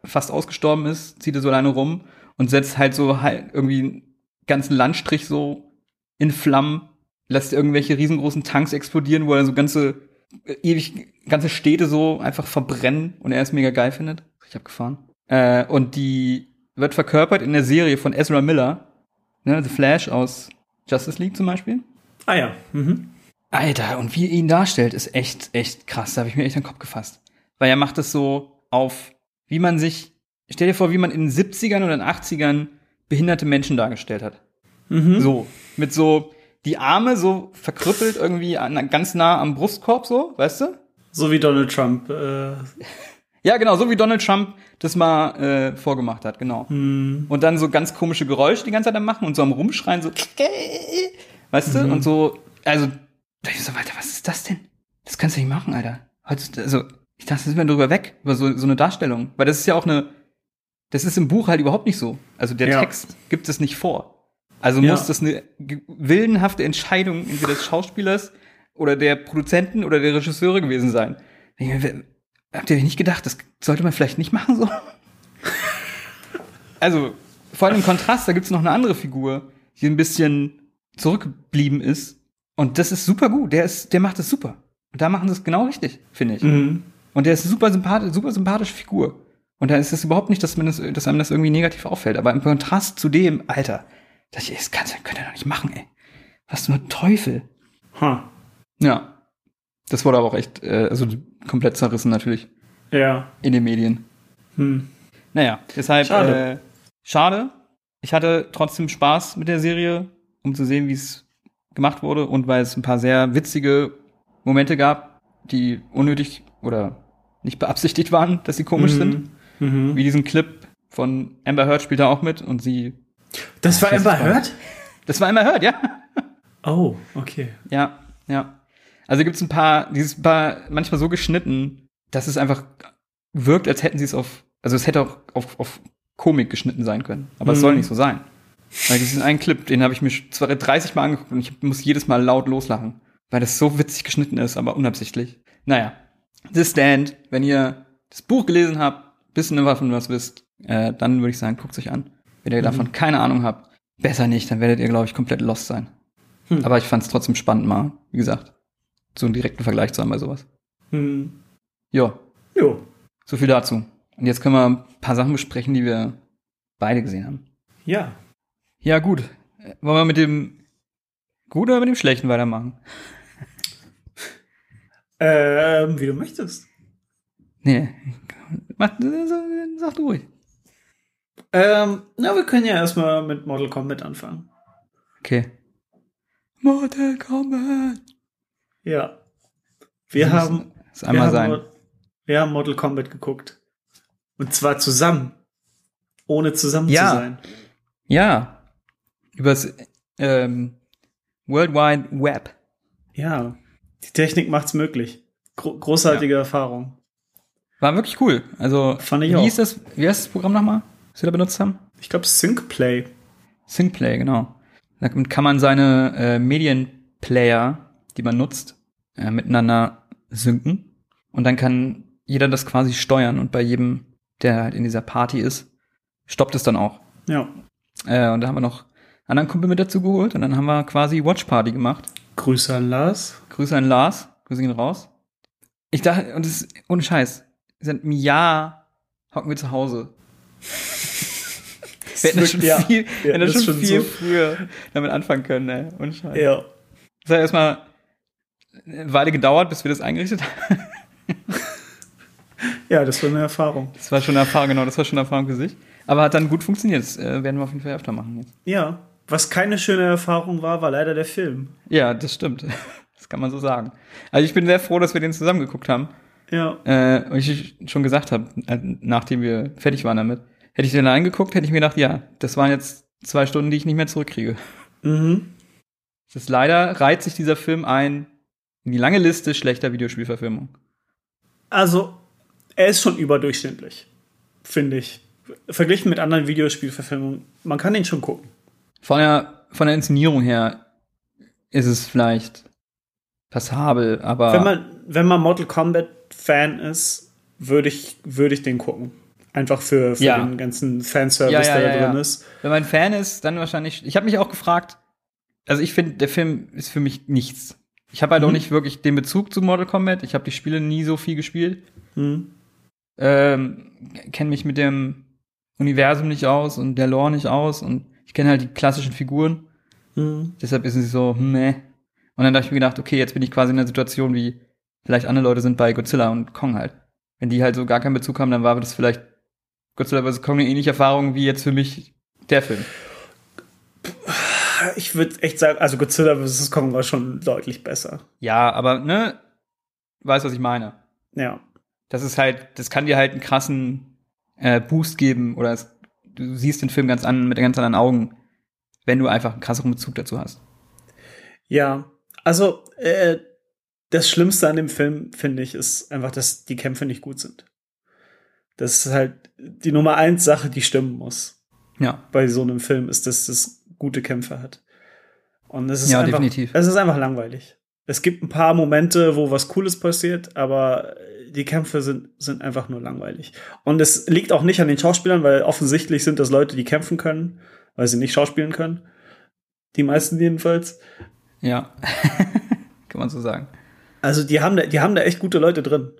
fast ausgestorben ist, zieht er so alleine rum und setzt halt so halt irgendwie einen ganzen Landstrich so in Flammen, lässt irgendwelche riesengroßen Tanks explodieren, wo er so ganze, äh, ewig, ganze Städte so einfach verbrennen und er es mega geil findet. Ich hab gefahren. Äh, und die wird verkörpert in der Serie von Ezra Miller, ne, The Flash aus Justice League zum Beispiel. Ah ja. Mhm. Alter, und wie er ihn darstellt, ist echt, echt krass. Da habe ich mir echt den Kopf gefasst. Weil er macht es so auf, wie man sich, stell dir vor, wie man in den 70ern oder den 80ern behinderte Menschen dargestellt hat. Mhm. So, mit so, die Arme so verkrüppelt irgendwie an, ganz nah am Brustkorb, so, weißt du? So wie Donald Trump. Äh, Ja, genau, so wie Donald Trump das mal äh, vorgemacht hat, genau. Und dann so ganz komische Geräusche die ganze Zeit am machen und so am Rumschreien, so, weißt du? Und so, also, da ich so, Alter, was ist das denn? Das kannst du nicht machen, Alter. Heutzutage- Also, ich dachte, sind wir drüber weg, über so, so eine Darstellung. Weil das ist ja auch eine, das ist im Buch halt überhaupt nicht so. Also der Ja. Text gibt es nicht vor. Also Ja. muss das eine willenhafte Entscheidung entweder des Schauspielers oder der Produzenten oder der Regisseure gewesen sein. Habt ihr nicht gedacht, das sollte man vielleicht nicht machen so? also, vor allem im Kontrast, da gibt's noch eine andere Figur, die ein bisschen zurückgeblieben ist. Und das ist super gut. Der ist, der macht das super. Und da machen sie es genau richtig, finde ich. mhm. Und der ist eine super sympathisch, super sympathische Figur. Und da ist es überhaupt nicht, dass, man das, dass einem das irgendwie negativ auffällt. Aber im Kontrast zu dem, Alter, ey, das kannst, könnt ihr doch nicht machen, ey. Was zum Teufel. Ha. Ja. Das wurde aber auch echt, äh, also komplett zerrissen natürlich Ja. in den Medien. Hm. Naja, deshalb Schade. Äh, schade. Ich hatte trotzdem Spaß mit der Serie, um zu sehen, wie es gemacht wurde und weil es ein paar sehr witzige Momente gab, die unnötig oder nicht beabsichtigt waren, dass sie komisch sind. Mhm. Wie diesen Clip von Amber Heard spielt da auch mit und sie. Das war Amber Heard? Das war Amber Heard, ja. Oh, okay. Ja, ja. Also gibt's ein paar, dieses paar manchmal so geschnitten, dass es einfach wirkt, als hätten sie es auf, also es hätte auch auf, auf Komik geschnitten sein können. Aber es Mhm. soll nicht so sein. Weil diesen einen Clip, den habe ich mir schon zwar 30 Mal angeguckt und ich muss jedes Mal laut loslachen, weil das so witzig geschnitten ist, aber unabsichtlich. Naja, The Stand, wenn ihr das Buch gelesen habt, bisschen davon was wisst, äh, dann würde ich sagen, guckt euch an. Wenn ihr davon keine Ahnung habt, besser nicht, dann werdet ihr, glaube ich, komplett lost sein. Hm. Aber ich fand es trotzdem spannend mal, wie gesagt, so einen direkten Vergleich zu haben bei sowas. Hm. Ja, Jo. so viel dazu. Und jetzt können wir ein paar Sachen besprechen, die wir beide gesehen haben. Ja. Ja, gut. Wollen wir mit dem Guten oder mit dem Schlechten weitermachen? Ähm, wie du möchtest. Nee. mach, sag du ruhig. Ähm, na, wir können ja erstmal mit Mortal Kombat anfangen. Okay. Mortal Kombat. Ja. Wir Das muss- haben, wir einmal haben, sein. Mo- wir haben Mortal Kombat geguckt. Und zwar zusammen. Ohne zusammen Ja. zu sein. Ja. Übers ähm, World Wide Web. Ja. Die Technik macht's möglich. Gro großartige Erfahrung. War wirklich cool. Also, Fand ich wie auch. hieß das, wie heißt das Programm nochmal, was wir da benutzt haben? Ich glaube, SyncPlay. SyncPlay, genau. Damit kann man seine äh, Medienplayer, die man nutzt, äh, miteinander synken. Und dann kann jeder das quasi steuern und bei jedem, der halt in dieser Party ist, stoppt es dann auch. Ja. Äh, und da haben wir noch anderen Kumpel mit dazu geholt und dann haben wir quasi Watch Party gemacht. Grüße an Lars. Grüße an Lars, Grüße gehen raus. Ich dachte, und das ist ohne Scheiß, seit einem Jahr hocken wir zu Hause. Wir hätten das schon Ja, viel, wir hätten das schon das viel schon so- früher damit anfangen können, ey. Ohne Scheiß. Ja. Das hat erstmal eine Weile gedauert, bis wir das eingerichtet haben. Ja, das war eine Erfahrung. Das war schon eine Erfahrung, genau, das war schon eine Erfahrung für sich. Aber hat dann gut funktioniert. Das äh, werden wir auf jeden Fall öfter machen jetzt. Ja. Was keine schöne Erfahrung war, war leider der Film. Ja, das stimmt. Das kann man so sagen. Also ich bin sehr froh, dass wir den zusammen geguckt haben. Ja. Äh, und ich schon gesagt habe, äh, nachdem wir fertig waren damit, hätte ich den reingeguckt, hätte ich mir gedacht, ja, das waren jetzt zwei Stunden, die ich nicht mehr zurückkriege. Mhm. Das ist leider reiht sich dieser Film ein in die lange Liste schlechter Videospielverfilmung. Also, er ist schon überdurchschnittlich, finde ich. Verglichen mit anderen Videospielverfilmungen. Man kann ihn schon gucken. Von der, von der Inszenierung her ist es vielleicht passabel, aber Wenn man, wenn man Mortal Kombat Fan ist, würde ich, würde ich den gucken. Einfach für, für Ja. den ganzen Fanservice, Ja, ja, der da drin ist. wenn man Fan ist, dann wahrscheinlich. Ich habe mich auch gefragt, also ich finde, der Film ist für mich nichts. Ich habe halt auch Mhm. nicht wirklich den Bezug zu Mortal Kombat. Ich habe die Spiele nie so viel gespielt. Hm. ähm, kenne mich mit dem Universum nicht aus und der Lore nicht aus und ich kenne halt die klassischen Figuren. Hm. Deshalb ist es so, hm, nee. Und dann habe ich mir gedacht, okay, jetzt bin ich quasi in einer Situation, wie vielleicht andere Leute sind bei Godzilla und Kong halt. Wenn die halt so gar keinen Bezug haben, dann war das vielleicht Godzilla vs. Kong eine ähnliche Erfahrung wie jetzt für mich der Film. Ich würde echt sagen, also Godzilla vs. Kong war schon deutlich besser. Ja, aber ne, weißt was ich meine. Ja. Das ist halt, das kann dir halt einen krassen äh, Boost geben oder es, du siehst den Film ganz an, mit ganz anderen Augen, wenn du einfach einen krasseren Bezug dazu hast. Ja. Also, äh, das Schlimmste an dem Film, finde ich, ist einfach, dass die Kämpfe nicht gut sind. Das ist halt die Nummer eins Sache, die stimmen muss. Ja. bei so einem Film ist, dass es gute Kämpfe hat. Und es ist Ja, einfach, definitiv. Es ist einfach langweilig. Es gibt ein paar Momente, wo was Cooles passiert, aber die Kämpfe sind, sind einfach nur langweilig. Und es liegt auch nicht an den Schauspielern, weil offensichtlich sind das Leute, die kämpfen können, weil sie nicht schauspielen können. Die meisten jedenfalls. Ja. kann man so sagen. Also die haben da, die haben da echt gute Leute drin,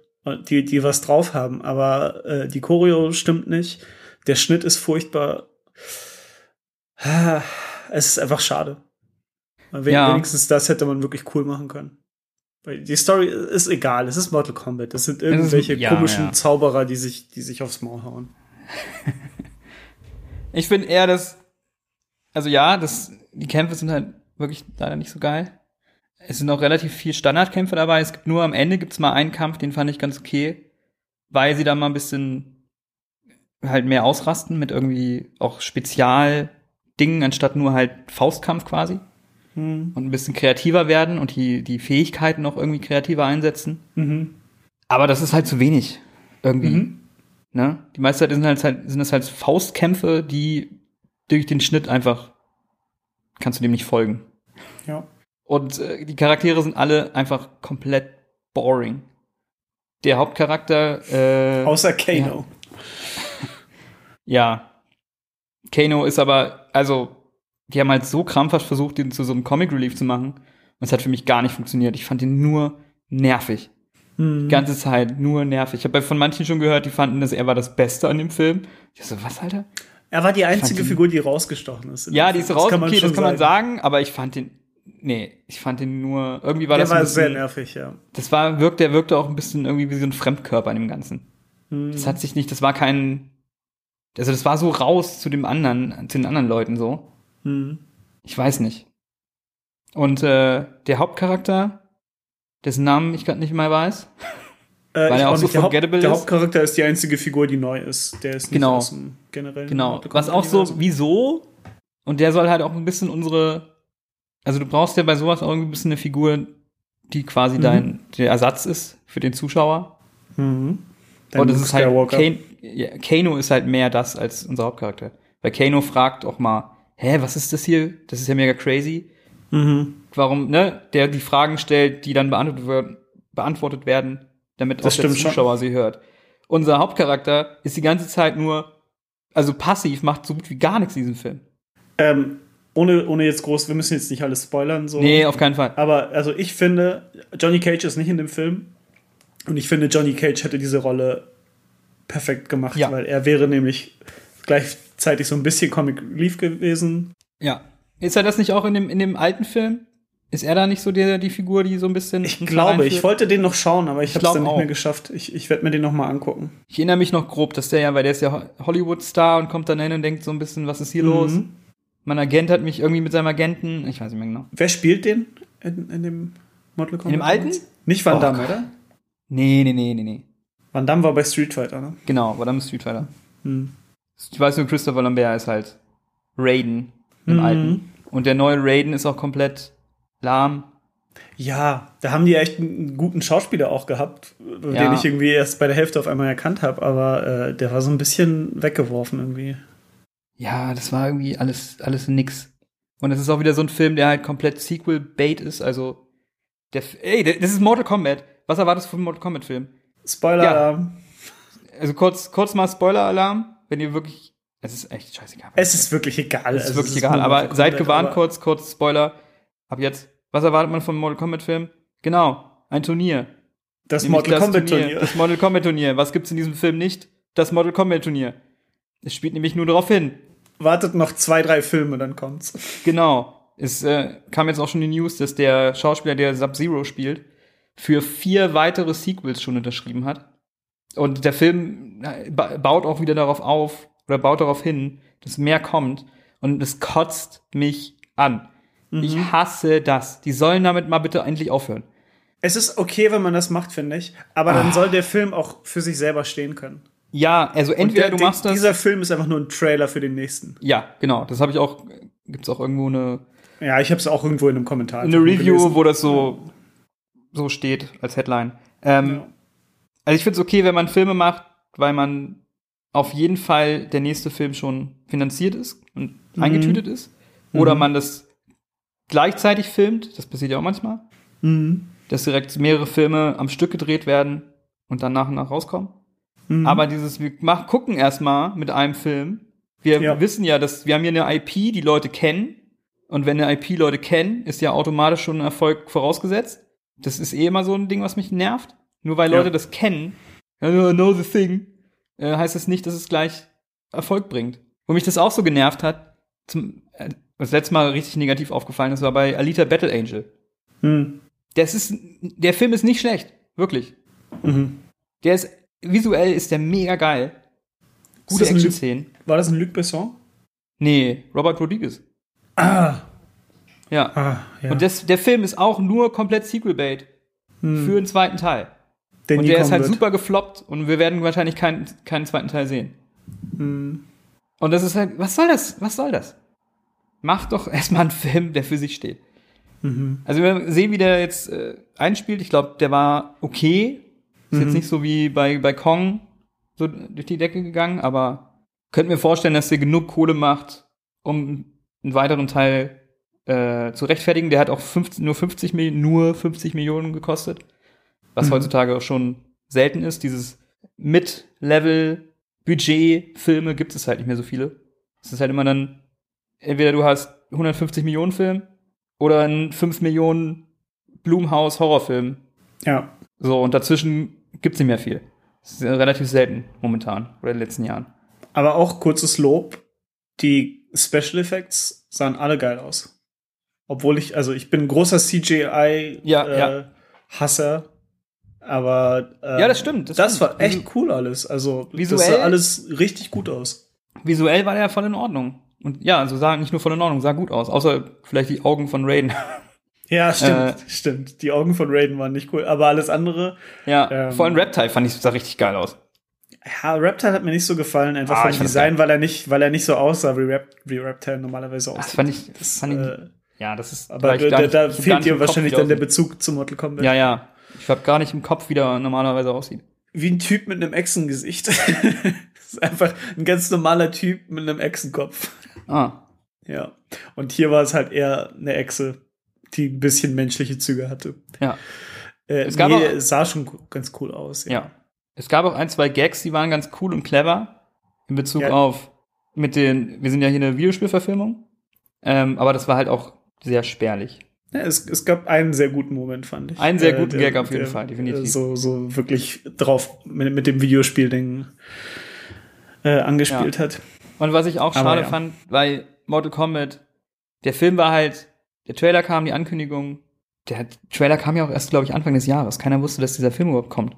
die, die was drauf haben, aber äh, die Choreo stimmt nicht. Der Schnitt ist furchtbar. Es ist einfach schade. Wen, Ja. Wenigstens das hätte man wirklich cool machen können. Die Story ist egal, es ist Mortal Kombat. Das sind ist- irgendwelche ja, komischen ja. Zauberer, die sich, die sich aufs Maul hauen. Ich finde eher, dass, also ja, das, die Kämpfe sind halt wirklich leider nicht so geil. Es sind auch relativ viel Standardkämpfe dabei. Es gibt nur am Ende gibt's mal einen Kampf, den fand ich ganz okay, weil sie da mal ein bisschen halt mehr ausrasten mit irgendwie auch Spezialdingen, anstatt nur halt Faustkampf quasi. Hm. Und ein bisschen kreativer werden und die, die Fähigkeiten auch irgendwie kreativer einsetzen. Mhm. Aber das ist halt zu wenig. Irgendwie. Mhm. Ne? Die meiste Zeit sind, halt, sind das halt Faustkämpfe, die durch den Schnitt einfach kannst du dem nicht folgen. Ja. Und äh, die Charaktere sind alle einfach komplett boring. Der Hauptcharakter, äh, Außer Kano. ja. Kano ist aber, also, die haben halt so krampfhaft versucht, den zu so einem Comic Relief zu machen. Und es hat für mich gar nicht funktioniert. Ich fand ihn nur nervig. Mhm. Die ganze Zeit nur nervig. Ich habe von manchen schon gehört, die fanden, dass er war das Beste an dem Film. Ich so, was, Alter? Er war die einzige Figur, die rausgestochen ist. Ja, die ist raus, man okay, das kann man sagen, aber ich fand den, nee, ich fand den nur, irgendwie war Der das ein war bisschen, sehr nervig, ja. das war, wirkt, der wirkte auch ein bisschen irgendwie wie so ein Fremdkörper in dem Ganzen. Hm. Das hat sich nicht, das war kein, also das war so raus zu dem anderen, zu den anderen Leuten so. Hm. Ich weiß nicht. Und äh, der Hauptcharakter, dessen Namen ich gerade nicht mehr weiß. Äh, Weil er auch so der, Haupt, forgettable der ist. Hauptcharakter ist die einzige Figur, die neu ist. Der ist nicht Genau. aus dem generellen Genau. Was auch so, wieso? Und der soll halt auch ein bisschen unsere, also du brauchst ja bei sowas auch irgendwie ein bisschen eine Figur, die quasi Mhm. dein der Ersatz ist für den Zuschauer. Mhm. Dein Und es ist halt, ja, Kano ist halt mehr das als unser Hauptcharakter. Weil Kano fragt auch mal, hä, was ist das hier? Das ist ja mega crazy. Mhm. Warum, ne? Der die Fragen stellt, die dann beantwortet werden, damit Das auch der stimmt schon. Zuschauer sie hört. Unser Hauptcharakter ist die ganze Zeit nur, also passiv, macht so gut wie gar nichts in diesem Film. Ähm, ohne, ohne jetzt groß, wir müssen jetzt nicht alles spoilern. So. Nee, auf keinen Fall. Aber also ich finde, Johnny Cage ist nicht in dem Film. Und ich finde, Johnny Cage hätte diese Rolle perfekt gemacht, Ja. weil er wäre nämlich gleichzeitig so ein bisschen Comic Relief gewesen. Ja. Ist er das nicht auch in dem, in dem alten Film? Ist er da nicht so der, die Figur, die so ein bisschen. Ich glaube, ich wollte den noch schauen, aber ich, Ich habe es dann nicht auch. mehr geschafft. Ich, ich werde mir den noch mal angucken. Ich erinnere mich noch grob, dass der ja, weil der ist ja Ho- Hollywood-Star und kommt dann hin und denkt so ein bisschen, was ist hier los? Mhm. Mein Agent hat mich irgendwie mit seinem Agenten, ich weiß nicht mehr genau. Wer spielt den in, in dem Mortal Kombat? In dem alten? Nicht Van Oh Damme, Gott. oder? Nee, nee, nee, nee, nee. Van Damme war bei Street Fighter, ne? Genau, war dann Street Fighter. Hm. Ich weiß nur, Christopher Lambert ist halt Raiden im Mhm. alten. Und der neue Raiden ist auch komplett lahm. Ja, da haben die echt einen guten Schauspieler auch gehabt, den Ja. ich irgendwie erst bei der Hälfte auf einmal erkannt habe, aber äh, der war so ein bisschen weggeworfen irgendwie. Ja, das war irgendwie alles, alles nix. Und es ist auch wieder so ein Film, der halt komplett Sequel-Bait ist. Also, der, ey, das ist Mortal Kombat. Was erwartest du vom Mortal Kombat-Film? Spoiler. Ja. Also kurz, kurz mal Spoiler-Alarm, wenn ihr wirklich, es ist echt scheißegal. Es ist wirklich egal. Es ist wirklich es egal, aber seid Kombat, gewarnt, aber- kurz, kurz Spoiler. Ab jetzt. Was erwartet man vom Mortal Kombat-Film? Genau, ein Turnier. Das Nämlich Mortal Kombat Turnier. Turnier. Das Mortal Kombat Turnier. Was gibt's in diesem Film nicht? Das Mortal Kombat Turnier. Es spielt nämlich nur darauf hin. Wartet noch zwei, drei Filme, dann kommt's. Genau. Es äh, kam jetzt auch schon die News, dass der Schauspieler, der Sub-Zero spielt, für vier weitere Sequels schon unterschrieben hat. Und der Film äh, ba baut auch wieder darauf auf oder baut darauf hin, dass mehr kommt. Und es kotzt mich an. Ich Mhm. hasse das. Die sollen damit mal bitte endlich aufhören. Es ist okay, wenn man das macht, finde ich. Aber Ah. dann soll der Film auch für sich selber stehen können. Ja, also entweder der, du machst das. Dieser Film ist einfach nur ein Trailer für den nächsten. Ja, genau. Das habe ich auch. Gibt's auch irgendwo eine, Ja, ich habe es auch irgendwo in einem Kommentar. eine Review, gelesen. wo das so so steht als Headline. Ähm, Ja. Also ich finde es okay, wenn man Filme macht, weil man auf jeden Fall der nächste Film schon finanziert ist und Mhm. eingetütet ist. Oder man das gleichzeitig filmt, das passiert ja auch manchmal, Mhm. dass direkt mehrere Filme am Stück gedreht werden und dann nach und nach rauskommen. Mhm. Aber dieses, wir mach, gucken erstmal mit einem Film. Wir Ja. wissen ja, dass wir haben hier eine IP, die Leute kennen. Und wenn eine IP Leute kennen, ist ja automatisch schon ein Erfolg vorausgesetzt. Das ist eh immer so ein Ding, was mich nervt. Nur weil Ja. Leute das kennen, know the thing, äh, heißt es nicht, dass es gleich Erfolg bringt. Wo mich das auch so genervt hat, zum, äh, das letzte Mal richtig negativ aufgefallen ist, war bei Alita Battle Angel. Mhm. Das ist, der Film ist nicht schlecht. Wirklich. Mhm. Der ist, visuell ist der mega geil. Gute das Action-Szenen. War das ein Luc Besson? Nee, Robert Rodriguez. Ah. Ja. Ah, ja. Und das, der Film ist auch nur komplett Sequel-Bait Hm. für den zweiten Teil. Der und der ist halt wird. super gefloppt und wir werden wahrscheinlich keinen, keinen zweiten Teil sehen. Hm. Und das ist halt, was soll das? Was soll das? Mach doch erstmal einen Film, der für sich steht. Mhm. Also wir sehen, wie der jetzt äh, einspielt. Ich glaube, der war okay. Ist Mhm. jetzt nicht so wie bei, bei Kong so durch die Decke gegangen, aber könnte mir vorstellen, dass der genug Kohle macht, um einen weiteren Teil äh, zu rechtfertigen. Der hat auch 50, nur 50 Millionen, nur 50 Millionen gekostet. Was Mhm. heutzutage auch schon selten ist. Dieses Mid-Level-Budget-Filme gibt es halt nicht mehr so viele. Es ist halt immer dann, entweder du hast 150 Millionen Film oder einen 5 Millionen Blumhaus Horrorfilm. Ja. So, und dazwischen gibt's nicht mehr viel. Das ist relativ selten momentan oder in den letzten Jahren. Aber auch kurzes Lob. Die Special Effects sahen alle geil aus. Obwohl ich, also ich bin ein großer CGI Ja, äh, ja. Aber äh, Ja, das stimmt, das Das, stimmt. war echt cool alles. Also das Visuell- sah alles richtig gut aus. Visuell war der voll in Ordnung. Und ja, also sah nicht nur voll in Ordnung, sah gut aus. Außer vielleicht die Augen von Raiden. Ja, stimmt, Äh, stimmt. Die Augen von Raiden waren nicht cool, aber alles andere. ja, Ähm. vor allem Reptile fand ich, sah richtig geil aus. Ja, Reptile hat mir nicht so gefallen, einfach Ah, vom das Design, weil er nicht, weil er nicht so aussah, wie, Rap, wie Reptile normalerweise Das aussieht. fand ich, Das, fand ich äh, ja, das ist aber da, da, da fehlt dir wahrscheinlich dann der. Bezug zu Mortal Kombat. Ja, ja. Ich habe gar nicht im Kopf, wie der normalerweise aussieht. Wie ein Typ mit einem Echsengesicht. das ist einfach ein ganz normaler Typ mit einem Echsenkopf. Ah, Ja. Und hier war es halt eher eine Echse, die ein bisschen menschliche Züge hatte. ja. Äh, Es gab nee, auch- es sah schon ganz cool aus. Ja. Es gab auch ein, zwei Gags, die waren ganz cool und clever in Bezug Ja. auf mit den, wir sind ja hier eine Videospielverfilmung, ähm, aber das war halt auch sehr spärlich. Ja, es, es gab einen sehr guten Moment, fand ich. Einen sehr guten der- Gag auf jeden Fall, definitiv. äh, So, so wirklich drauf mit, mit dem Videospiel-Ding äh, angespielt hat. Und was ich auch Aber schade ja. fand, weil Mortal Kombat, der Film war halt, der Trailer kam, die Ankündigung, der Trailer kam ja auch erst, glaube ich, Anfang des Jahres. Keiner wusste, dass dieser Film überhaupt kommt.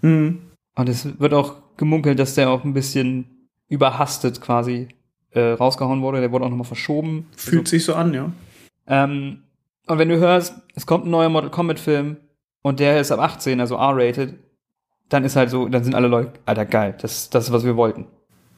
Mhm. Und es wird auch gemunkelt, dass der auch ein bisschen überhastet quasi äh, rausgehauen wurde. Der wurde auch nochmal verschoben. Fühlt sich so an, ja. Ähm, und wenn du hörst, es kommt ein neuer Mortal Kombat Film und der ist ab 18, also R-rated, dann ist halt so, dann sind alle Leute, Alter, geil, das, das ist, was wir wollten.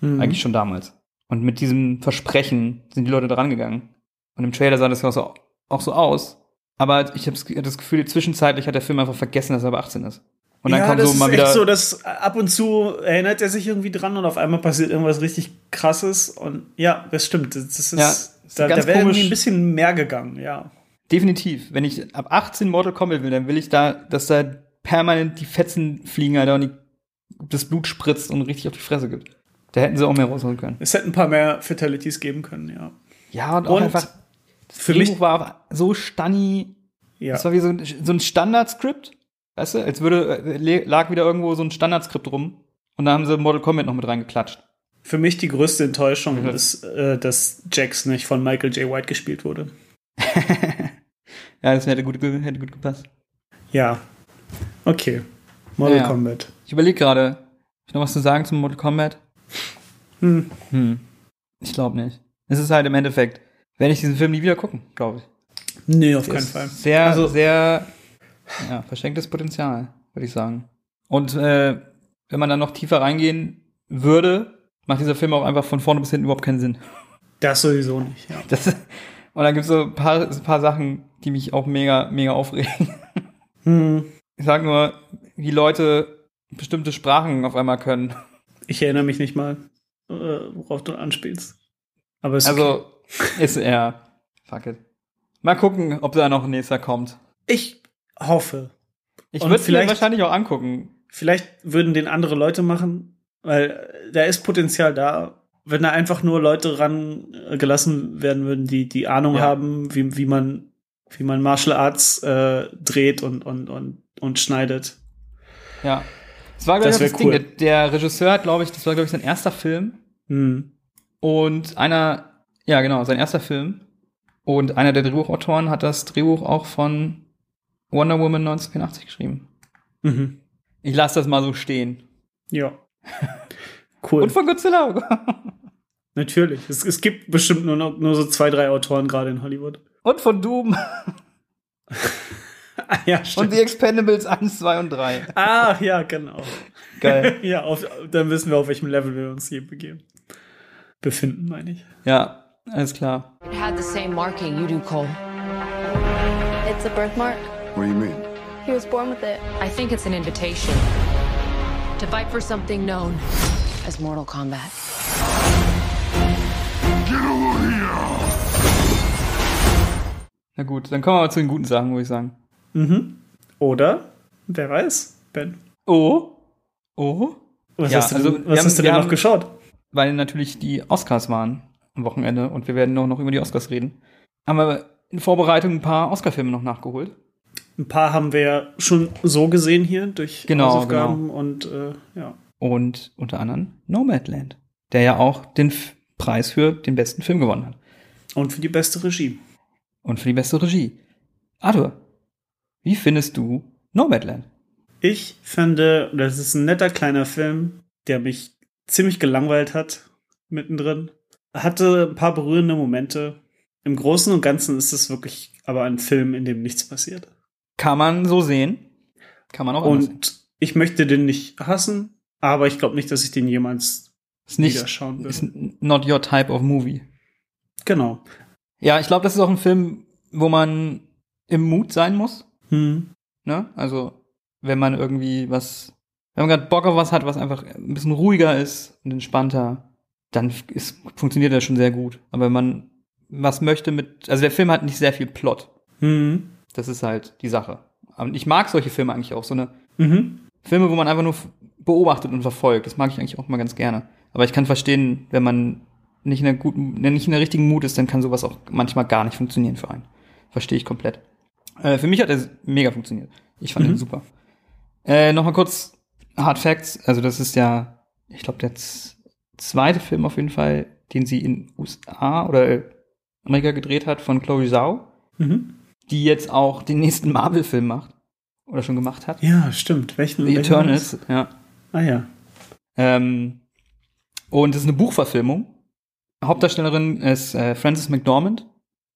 Mhm. Eigentlich schon damals. Und mit diesem Versprechen sind die Leute dran gegangen. Und im Trailer sah das auch so, auch so aus. Aber ich habe das Gefühl, zwischenzeitlich hat der Film einfach vergessen, dass er ab 18 ist. Und dann ja, kommt das so mal ist wieder. echt so, dass ab und zu erinnert er sich irgendwie dran und auf einmal passiert irgendwas richtig krasses und ja, das stimmt. Das ist, Ja, ist da, ganz da wäre irgendwie ein bisschen mehr gegangen, ja. Definitiv. Wenn ich ab 18 Mortal Kombat will, dann will ich da, dass da permanent die Fetzen fliegen, Alter, und die, das Blut spritzt und richtig auf die Fresse gibt. Da hätten sie auch mehr rausholen können. Es hätten ein paar mehr Fatalities geben können, ja. Ja, und auch Und einfach. Das für mich- Drehbuch war so stunny. Ja. Das war wie so ein, so ein Standardskript. Weißt du, als würde, äh, lag wieder irgendwo so ein Standardskript rum. Und da haben sie Mortal Kombat noch mit reingeklatscht. Für mich die größte Enttäuschung Mhm. ist, äh, dass Jax nicht von Michael J. White gespielt wurde. Ja, das hätte gut, hätte gut gepasst. Ja. Okay. Mortal Ja. Kombat. Ich überlege gerade, hab ich noch was zu sagen zum Mortal Kombat? Hm. Hm. Ich glaube nicht. Es ist halt im Endeffekt, werde ich diesen Film nie wieder gucken, glaube ich. Nee, auf Der keinen Fall. Sehr, Also- sehr, ja, verschenktes Potenzial, würde ich sagen. Und äh, wenn man dann noch tiefer reingehen würde, macht dieser Film auch einfach von vorne bis hinten überhaupt keinen Sinn. Das sowieso nicht, ja. Das, und dann gibt es so ein paar, ein paar Sachen, die mich auch mega, mega aufregen. Hm. Ich sag nur, wie Leute bestimmte Sprachen auf einmal können. Ich erinnere mich nicht mal, äh, worauf du anspielst. Aber es ist Also ist er. Fuck it. Mal gucken, ob da noch ein nächster kommt. ich hoffe. Ich würde vielleicht- wahrscheinlich auch angucken. Vielleicht würden den andere Leute machen, weil da ist Potenzial da. Wenn da einfach nur Leute ran äh, werden würden, die die Ahnung Ja. haben, wie, wie man wie man Martial Arts äh, dreht und und und und schneidet. Ja. Das war, glaube Das ich, das Ding. cool. Der, der Regisseur hat, glaube ich, das war, glaube ich, sein erster Film. Hm. Und einer, ja, genau, sein erster Film. Und einer der Drehbuchautoren hat das Drehbuch auch von Wonder Woman 1984 geschrieben. Mhm. Ich lasse das mal so stehen. Ja. Cool. Und von Godzilla. Natürlich. Es, es gibt bestimmt nur noch nur so zwei, drei Autoren gerade in Hollywood. Und von Doom. Ah, ja, Und stimmt. The Expendables 1, 2 und 3. Ah, ja, genau. Geil. ja, auf, dann wissen wir, auf welchem Level wir uns hier begeben. Befinden, meine ich. Ja, alles klar. It had the same marking you do, Cole. It's a birthmark. What do you mean? He was born with it. I think it's an invitation to fight for something known as Mortal Kombat. Na gut, dann kommen wir mal zu den guten Sachen, würde ich sagen. Mhm. Oder, wer weiß, Ben. Oh. Oh. Was Ja, hast du, also, was haben- hast du denn noch haben- geschaut? Weil natürlich die Oscars waren am Wochenende und wir werden auch noch über die Oscars reden. Haben wir in Vorbereitung ein paar Oscar-Filme noch nachgeholt. Ein paar haben wir ja schon so gesehen hier durch Genau, Hausaufgaben und äh, ja. Und unter anderem Nomadland, der ja auch den F Preis für den besten Film gewonnen hat. Und für die beste Regie. Und für die beste Regie. Arthur, wie findest du Nomadland? Ich finde, das ist ein netter kleiner Film, der mich ziemlich gelangweilt hat, mittendrin. Hatte ein paar berührende Momente. Im Großen und Ganzen ist es wirklich aber ein Film, in dem nichts passiert. Kann man so sehen. Kann man auch anders sehen. Und ich möchte den nicht hassen, aber ich glaube nicht, dass ich den jemals Ist nicht, wieder schauen würde. ist not your type of movie. Genau. Ja, ich glaube, das ist auch ein Film, wo man im Mut sein muss. Hm. Ne? Also, wenn man irgendwie was, wenn man gerade Bock auf was hat, was einfach ein bisschen ruhiger ist und entspannter, dann ist, funktioniert das schon sehr gut. Aber wenn man was möchte mit, also der Film hat nicht sehr viel Plot. Hm. Das ist halt die Sache. Und ich mag solche Filme eigentlich auch, so eine Mhm. Filme, wo man einfach nur beobachtet und verfolgt. Das mag ich eigentlich auch mal ganz gerne. Aber ich kann verstehen, wenn man nicht in der guten, nicht in der richtigen Mut ist, dann kann sowas auch manchmal gar nicht funktionieren für einen. Verstehe ich komplett. Äh, für mich hat er mega funktioniert. Ich fand Mhm. ihn super. Äh, Nochmal kurz Hard Facts. Also das ist ja, ich glaube, der zweite Film auf jeden Fall, den sie in USA oder Amerika gedreht hat von Chloe Zhao, Mhm. die jetzt auch den nächsten Marvel-Film macht. Oder schon gemacht hat. Ja, stimmt. Welchen? The Eternals, ja. Ah ja. Ähm, und es ist eine Buchverfilmung. Hauptdarstellerin ist äh, Frances McDormand.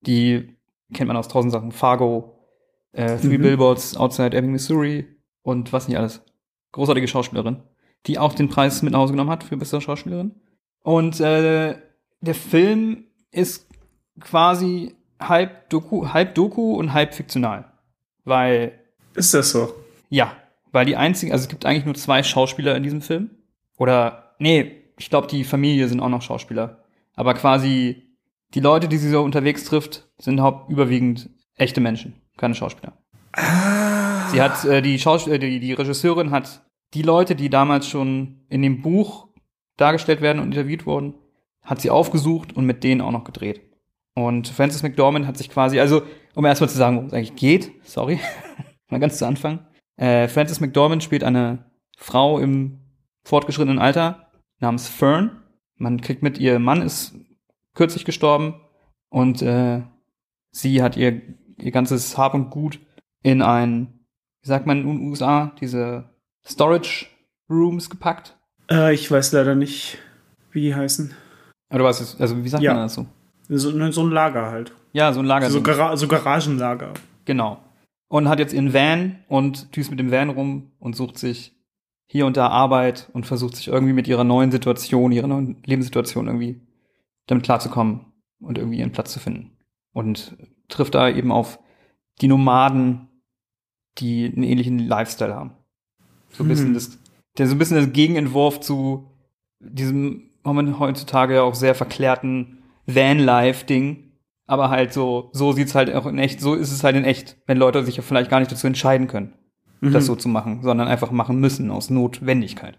Die kennt man aus tausend Sachen. Fargo, äh, Three Mhm. Billboards Outside Ebbing, Missouri und was nicht alles. Großartige Schauspielerin, die auch den Preis mit nach Hause genommen hat für bessere Schauspielerin. Und äh, der Film ist quasi halb Doku, halb Doku und halb fiktional. Weil Ist das so? ja, weil die einzigen, also es gibt eigentlich nur zwei Schauspieler in diesem Film. Oder, nee, ich glaube, die Familie sind auch noch Schauspieler. Aber quasi die Leute, die sie so unterwegs trifft, sind haupt überwiegend echte Menschen, keine Schauspieler. Sie hat, äh, die, Schaus äh, die, die Regisseurin hat die Leute, die damals schon in dem Buch dargestellt werden und interviewt wurden, hat sie aufgesucht und mit denen auch noch gedreht. Und Frances McDormand hat sich quasi, also, um erstmal zu sagen, worum es eigentlich geht, sorry, mal ganz zu Anfang. Äh, Frances McDormand spielt eine Frau im fortgeschrittenen Alter namens Fern. Man kriegt mit, ihr Mann ist kürzlich gestorben und äh, sie hat ihr, ihr ganzes Hab und Gut in ein, wie sagt man in den USA, diese Storage Rooms gepackt. Äh, ich weiß leider nicht, wie die heißen. Oder was ist, also wie sagt Ja. man das so? So, ne, so ein Lager halt. Ja, so ein Lager. So, Gara so Garagenlager. Genau. Und hat jetzt ihren Van und düst mit dem Van rum und sucht sich hier und da Arbeit und versucht sich irgendwie mit ihrer neuen Situation, ihrer neuen Lebenssituation irgendwie damit klarzukommen und irgendwie ihren Platz zu finden. Und trifft da eben auf die Nomaden, die einen ähnlichen Lifestyle haben. So ein bisschen Hm. das, der so ein bisschen das Gegenentwurf zu diesem heutzutage ja auch sehr verklärten Van-Life-Ding. Aber halt so, so sieht's halt auch in echt, so ist es halt in echt, wenn Leute sich ja vielleicht gar nicht dazu entscheiden können, Mhm. das so zu machen, sondern einfach machen müssen aus Notwendigkeit.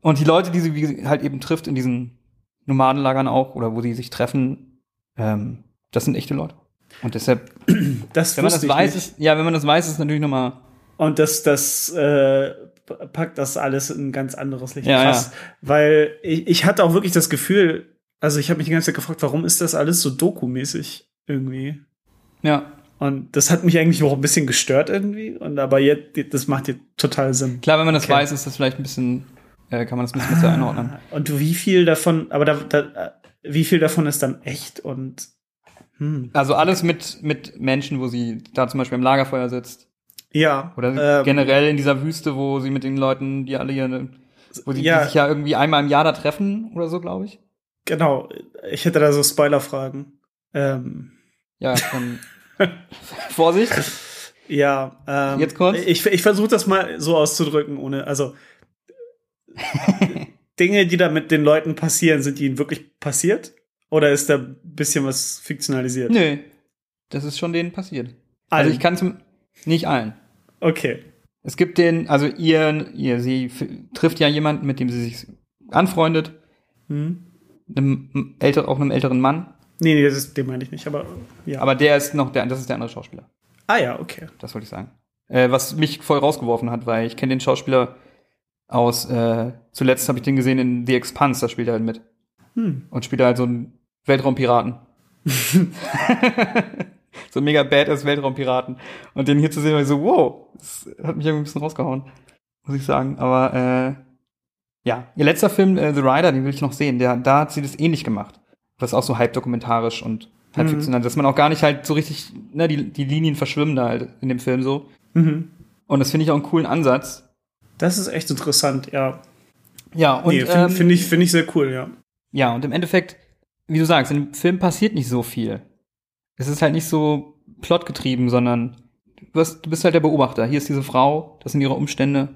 Und die Leute, die sie halt eben trifft in diesen Nomadenlagern auch, oder wo sie sich treffen, ähm, das sind echte Leute. Und deshalb, Das wenn man das weiß, nicht. ist, ja, wenn man das weiß, ist natürlich nochmal, Und das, das äh, packt das alles in ein ganz anderes Licht. Ja, Krass. Weil ich, ich hatte auch wirklich das Gefühl, also ich habe mich die ganze Zeit gefragt, warum ist das alles so dokumäßig irgendwie? ja, Und das hat mich eigentlich auch ein bisschen gestört irgendwie. Und aber jetzt, das macht jetzt total Sinn. klar, wenn man das Okay. weiß, ist das vielleicht ein bisschen, äh, kann man das ein bisschen besser einordnen. Und wie viel davon, aber da, da, wie viel davon ist dann echt und hm. Also alles mit, mit Menschen, wo sie da zum Beispiel im Lagerfeuer sitzt. ja. Oder ähm, generell in dieser Wüste, wo sie mit den Leuten, die alle hier, wo sie Ja. die sich ja irgendwie einmal im Jahr da treffen oder so, glaube ich. Genau. Ich hätte da so Spoiler-Fragen. Ähm, Ja, dann Vorsicht. Ja, ähm, Jetzt kurz? Ich, ich versuche das mal so auszudrücken, ohne, also Dinge, die da mit den Leuten passieren, sind die ihnen wirklich passiert? Oder ist da ein bisschen was fiktionalisiert? Nö, das ist schon denen passiert. Allen. Also ich kann zum nicht allen. Okay. Es gibt den, also ihr, ihr, sie trifft ja jemanden, mit dem sie sich anfreundet, Hm? Einem älter, auch einem älteren Mann, Nee, nee, das ist, den meine ich nicht, aber ja. aber der ist noch der, das ist der andere Schauspieler. ah ja, okay. Das wollte ich sagen. Äh, was mich voll rausgeworfen hat, weil ich kenne den Schauspieler aus, äh, zuletzt habe ich den gesehen in The Expanse, da spielt er halt mit. Hm. Und spielt halt so einen Weltraumpiraten. so mega badass Weltraumpiraten. Und den hier zu sehen, war ich so, wow, das hat mich irgendwie ein bisschen rausgehauen, muss ich sagen. Aber äh, ja, ihr letzter Film, äh, The Rider, den will ich noch sehen. Der, da hat sie das ähnlich gemacht. Das ist auch so halb dokumentarisch und halb Mhm. fiktional, dass man auch gar nicht halt so richtig, ne, die, die Linien verschwimmen da halt in dem Film so. Mhm. Und das finde ich auch einen coolen Ansatz. Das ist echt interessant, ja. Ja, und nee, finde ähm, find ich, find ich sehr cool, ja. Ja, und im Endeffekt, wie du sagst, in dem Film passiert nicht so viel. Es ist halt nicht so plotgetrieben, sondern du, hast, du bist halt der Beobachter. Hier ist diese Frau, das sind ihre Umstände.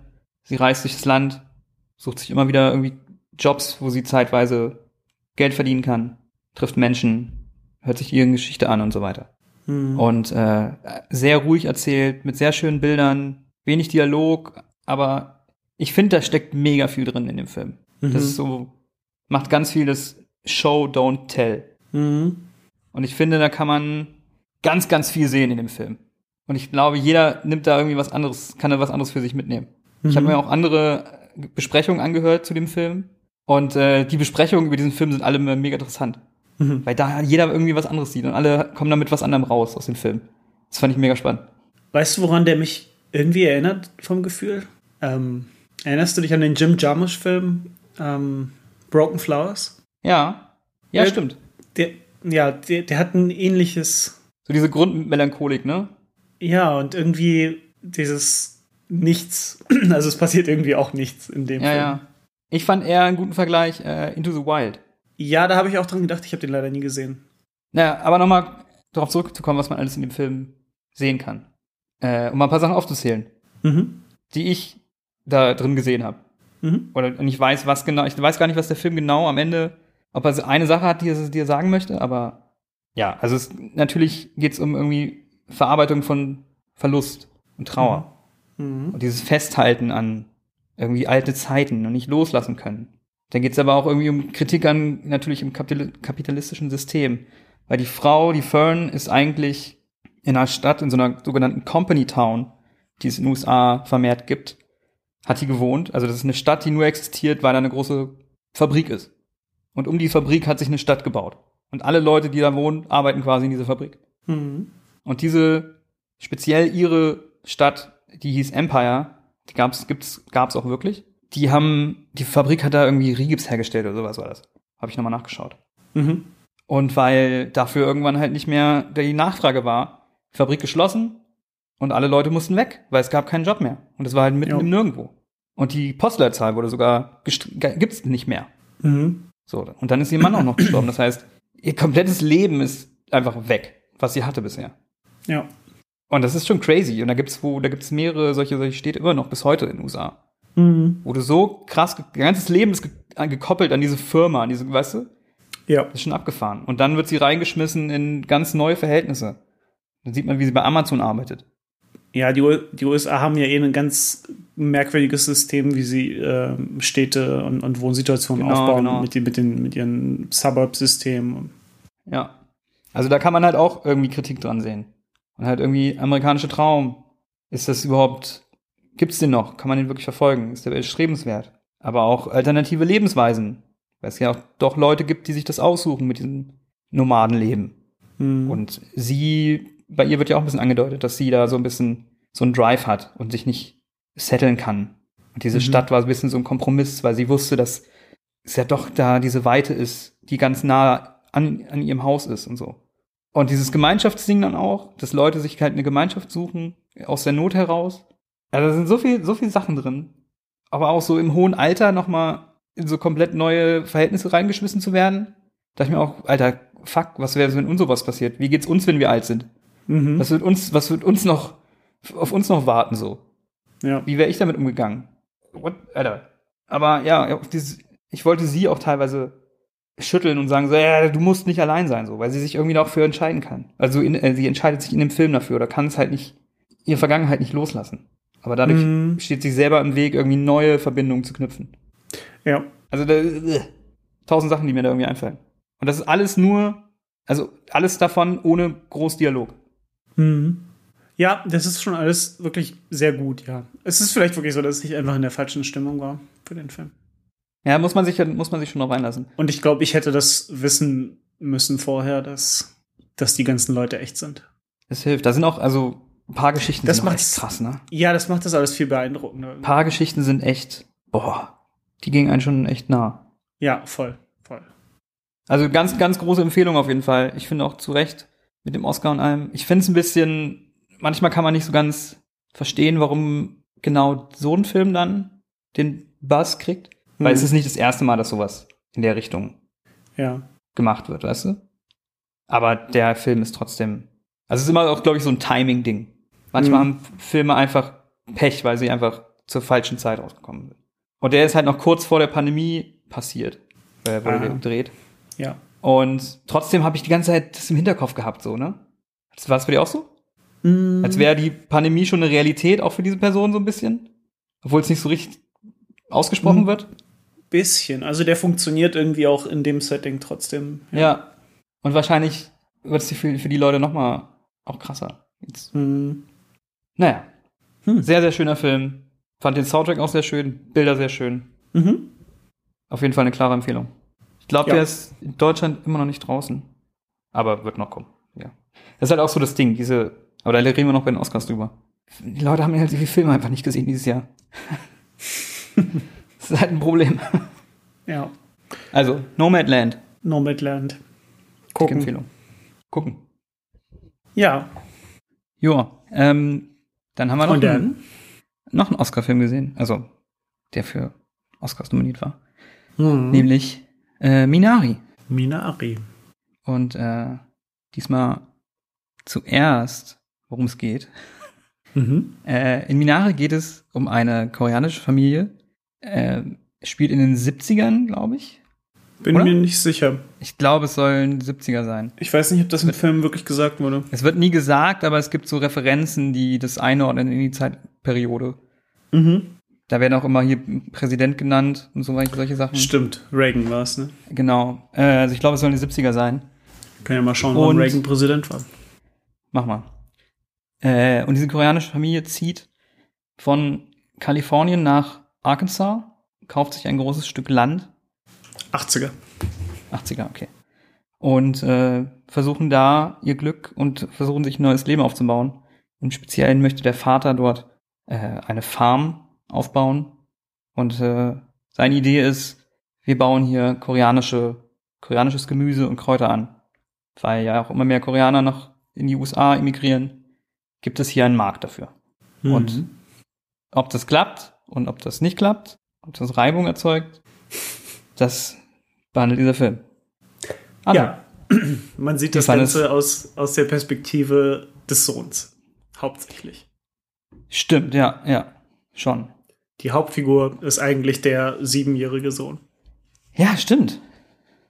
Sie reist durch das Land, sucht sich immer wieder irgendwie Jobs, wo sie zeitweise Geld verdienen kann, trifft Menschen, hört sich ihre Geschichte an und so weiter. Mhm. Und äh, sehr ruhig erzählt, mit sehr schönen Bildern, wenig Dialog, aber ich finde, da steckt mega viel drin in dem Film. Mhm. Das ist so, macht ganz viel das Show, don't tell. Mhm. Und ich finde, da kann man ganz, ganz viel sehen in dem Film. Und ich glaube, jeder nimmt da irgendwie was anderes, kann da was anderes für sich mitnehmen. Ich habe Mhm. mir auch andere Besprechungen angehört zu dem Film. Und äh, die Besprechungen über diesen Film sind alle mega interessant. Mhm. Weil da jeder irgendwie was anderes sieht und alle kommen damit was anderem raus aus dem Film. Das fand ich mega spannend. Weißt du, woran der mich irgendwie erinnert vom Gefühl? Ähm, erinnerst du dich an den Jim Jarmusch-Film ähm, Broken Flowers? Ja. Ja, Äh, stimmt. Der, ja, der, der hat ein ähnliches, So diese Grundmelancholik, ne? ja, und irgendwie dieses Nichts, also es passiert irgendwie auch nichts in dem Ja, Film. ja. Ich fand eher einen guten Vergleich äh, Into the Wild. Ja, da habe ich auch dran gedacht, ich habe den leider nie gesehen. Naja, aber nochmal darauf zurückzukommen, was man alles in dem Film sehen kann. Äh, um mal ein paar Sachen aufzuzählen, Mhm. die ich da drin gesehen habe. Mhm. Oder und ich weiß, was genau, ich weiß gar nicht, was der Film genau am Ende, ob er eine Sache hat, die er dir sagen möchte, aber ja, also es, natürlich geht es um irgendwie Verarbeitung von Verlust und Trauer. Mhm. Und dieses Festhalten an irgendwie alte Zeiten und nicht loslassen können. Dann geht es aber auch irgendwie um Kritik an natürlich im kapital kapitalistischen System. Weil die Frau, die Fern, ist eigentlich in einer Stadt, in so einer sogenannten Company Town, die es in den USA vermehrt gibt, hat die gewohnt. Also das ist eine Stadt, die nur existiert, weil da eine große Fabrik ist. Und um die Fabrik hat sich eine Stadt gebaut. Und alle Leute, die da wohnen, arbeiten quasi in dieser Fabrik. Mhm. Und diese, speziell ihre Stadt, die hieß Empire, die gab's, gibt's, gab's auch wirklich. Die haben, die Fabrik hat da irgendwie Rigips hergestellt oder sowas war das. Habe ich nochmal nachgeschaut. Mhm. Und weil dafür irgendwann halt nicht mehr die Nachfrage war, Fabrik geschlossen und alle Leute mussten weg, weil es gab keinen Job mehr. Und es war halt mitten Ja. im Nirgendwo. Und die Postleitzahl wurde sogar, gibt's nicht mehr. Mhm. So, und dann ist ihr Mann auch noch gestorben. Das heißt, ihr komplettes Leben ist einfach weg, was sie hatte bisher. Ja. Und das ist schon crazy. Und da gibt's wo, da gibt's mehrere solche, solche Städte immer noch bis heute in den USA. Mhm. Wo du so krass, dein ganzes Leben ist an- gekoppelt an diese Firma, an diese, weißt du? Ja. Das ist schon abgefahren. Und dann wird sie reingeschmissen in ganz neue Verhältnisse. Dann sieht man, wie sie bei Amazon arbeitet. Ja, die, U die USA haben ja eh ein ganz merkwürdiges System, wie sie ähm, Städte und, und Wohnsituationen Genau, aufbauen genau. Mit, die, mit, den, mit ihren Suburb-Systemen. Ja. Also da kann man halt auch irgendwie Kritik dran sehen. Und halt irgendwie amerikanische Traum. Ist das überhaupt, gibt's den noch? Kann man den wirklich verfolgen? Ist der erstrebenswert? Aber auch alternative Lebensweisen. Weil es ja auch doch Leute gibt, die sich das aussuchen mit diesem Nomadenleben. Mhm. Und sie, bei ihr wird ja auch ein bisschen angedeutet, dass sie da so ein bisschen so einen Drive hat und sich nicht setteln kann. Und diese Mhm. Stadt war ein bisschen so ein Kompromiss, weil sie wusste, dass es ja doch da diese Weite ist, die ganz nah an, an ihrem Haus ist und so. Und dieses Gemeinschaftsding dann auch, dass Leute sich halt eine Gemeinschaft suchen, aus der Not heraus. Also da sind so viel, so viele Sachen drin. Aber auch so im hohen Alter nochmal in so komplett neue Verhältnisse reingeschmissen zu werden. Da ich mir auch, Alter, fuck, was wäre, wenn uns sowas passiert? Wie geht's uns, wenn wir alt sind? Mhm. Was wird uns, was wird uns noch, auf uns noch warten so? Ja. Wie wäre ich damit umgegangen? What, Alter. Aber ja, dieses, ich wollte sie auch teilweise schütteln und sagen so, ja, du musst nicht allein sein, so, weil sie sich irgendwie dafür entscheiden kann. Also in, äh, sie entscheidet sich in dem Film dafür oder kann es halt nicht, ihre Vergangenheit nicht loslassen. Aber dadurch Mhm. steht sie selber im Weg, irgendwie neue Verbindungen zu knüpfen. Ja. Also da, äh, tausend Sachen, die mir da irgendwie einfallen. Und das ist alles nur, also alles davon ohne groß Dialog. Mhm. Ja, das ist schon alles wirklich sehr gut, ja. Es ist vielleicht wirklich so, dass ich einfach in der falschen Stimmung war für den Film. Ja, muss man sich, muss man sich schon drauf einlassen. Und ich glaube, ich hätte das wissen müssen vorher, dass, dass die ganzen Leute echt sind. Es hilft. Da sind auch, also, ein paar Geschichten Das sind echt krass, ne? Ja, das macht das alles viel beeindruckender. Ein paar Geschichten sind echt, boah, die gingen einen schon echt nah. Ja, voll, voll. Also ganz, ganz große Empfehlung auf jeden Fall. Ich finde auch zu Recht mit dem Oscar und allem. Ich finde es ein bisschen, manchmal kann man nicht so ganz verstehen, warum genau so ein Film dann den Buzz kriegt. Weil Hm. es ist nicht das erste Mal, dass sowas in der Richtung Ja. gemacht wird, weißt du? Aber der Film ist trotzdem, also es ist immer auch, glaube ich, so ein Timing-Ding. Manchmal Mhm. haben Filme einfach Pech, weil sie einfach zur falschen Zeit rausgekommen sind. Und der ist halt noch kurz vor der Pandemie passiert, äh, wurde Ah. gedreht. Ja. Und trotzdem habe ich die ganze Zeit das im Hinterkopf gehabt, so, ne? War das für dich auch so? Mhm. Als wäre die Pandemie schon eine Realität auch für diese Person so ein bisschen? Obwohl es nicht so richtig ausgesprochen Mhm. wird? Bisschen. Also der funktioniert irgendwie auch in dem Setting trotzdem. Ja. Und wahrscheinlich wird es für, für die Leute noch mal auch krasser. Jetzt. Mhm. Naja. Hm. Sehr, sehr schöner Film. Fand den Soundtrack auch sehr schön, Bilder sehr schön. Mhm. Auf jeden Fall eine klare Empfehlung. Ich glaube, Ja. der ist in Deutschland immer noch nicht draußen. Aber wird noch kommen. Ja. Das ist halt auch so das Ding, diese, aber da reden wir noch bei den Oscars drüber. Die Leute haben halt die Filme einfach nicht gesehen dieses Jahr. das ist halt ein Problem. Ja. Also, Nomadland. Nomadland. Gucken. Empfehlung. Gucken. Ja. Joa. Ähm, dann haben wir noch, Und einen, noch einen Oscar-Film gesehen. Also, der für Oscars nominiert war. Mhm. Nämlich äh, Minari. Minari. Und äh, diesmal zuerst, worum es geht. Mhm. Äh, in Minari geht es um eine koreanische Familie. Äh, spielt in den 70ern, glaube ich. Bin Oder? mir nicht sicher. Ich glaube, es sollen 70er sein. Ich weiß nicht, ob das im Film wirklich gesagt wurde. Es wird nie gesagt, aber es gibt so Referenzen, die das einordnen in die Zeitperiode. Mhm. Da werden auch immer hier Präsident genannt und so solche Sachen. Stimmt. Reagan war es, ne? Genau. Äh, also ich glaube, es sollen die 70er sein. Können ja mal schauen, Und- wann Reagan Präsident war. Mach mal. Äh, und diese koreanische Familie zieht von Kalifornien nach Arkansas, kauft sich ein großes Stück Land 80er. 80er, okay. Und äh, versuchen da ihr Glück und versuchen sich ein neues Leben aufzubauen. Im Speziellen möchte der Vater dort äh, eine Farm aufbauen. Und äh, seine Idee ist, wir bauen hier koreanische, koreanisches Gemüse und Kräuter an. Weil ja auch immer mehr Koreaner noch in die USA emigrieren, gibt es hier einen Markt dafür. Und Mhm. ob das klappt und ob das nicht klappt, ob das Reibung erzeugt, das behandelt dieser Film. Aber Ja. Man sieht das Ganze aus, aus der Perspektive des Sohns. Hauptsächlich. Stimmt, ja, ja, schon. Die Hauptfigur ist eigentlich der siebenjährige Sohn. Ja, stimmt.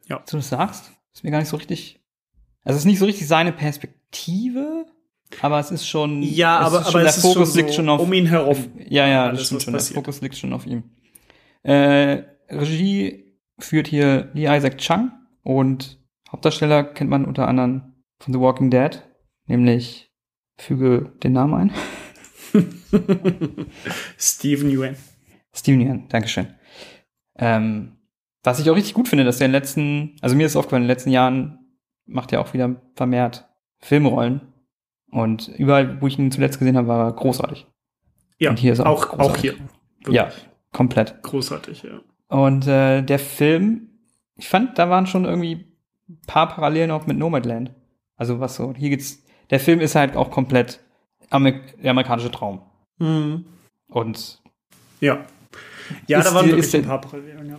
Ja. Als du das sagst, ist mir gar nicht so richtig. Also es ist nicht so richtig seine Perspektive, aber es ist schon. Ja, aber, aber schon, es der ist Fokus schon so liegt schon auf. um ihn herum. ja, ja, das stimmt schon. Der passiert. Fokus liegt schon auf ihm. Äh, Regie führt hier Lee Isaac Chung und Hauptdarsteller kennt man unter anderem von The Walking Dead, nämlich füge den Namen ein. Steven Yeun. Steven Yeun, Dankeschön. Ähm, was ich auch richtig gut finde, dass er in den letzten, also mir ist aufgefallen, in den letzten Jahren macht er auch wieder vermehrt Filmrollen. Und überall, wo ich ihn zuletzt gesehen habe, war er großartig. Ja, Und hier ist er auch auch, auch großartig. hier. Wirklich Ja, komplett. Großartig, ja. Und äh, der Film, ich fand, da waren schon irgendwie ein paar Parallelen auch mit Nomadland. Also was so, hier geht's, der Film ist halt auch komplett Amer der amerikanische Traum. Mhm. Und Ja. Ja, da waren die- wirklich ein paar Parallelen, ja.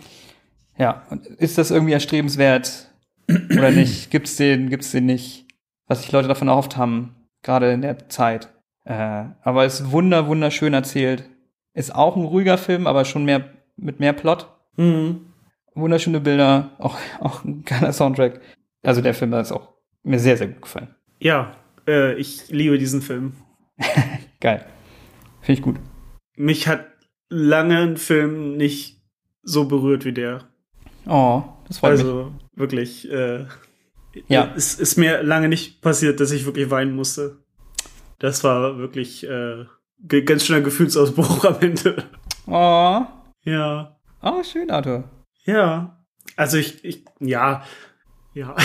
Ja, und ist das irgendwie erstrebenswert oder nicht? Gibt's den, gibt's den nicht? Was sich Leute davon erhofft haben, gerade in der Zeit. Äh, aber ist wunder, wunderschön erzählt. Ist auch ein ruhiger Film, aber schon mehr, mit mehr Plot. Mhm. Wunderschöne Bilder, auch, auch ein geiler Soundtrack. Also der Film ist auch mir sehr, sehr gut gefallen. Ja, äh, ich liebe diesen Film. Geil. Finde ich gut. Mich hat lange ein Film nicht so berührt wie der. Oh, das freut mich. Also wirklich, äh, Ja. es ist mir lange nicht passiert, dass ich wirklich weinen musste. Das war wirklich äh, ganz schöner Gefühlsausbruch am Ende. Oh, Ja. oh, schön, Arthur. Ja. Also ich, ich ja. Ja.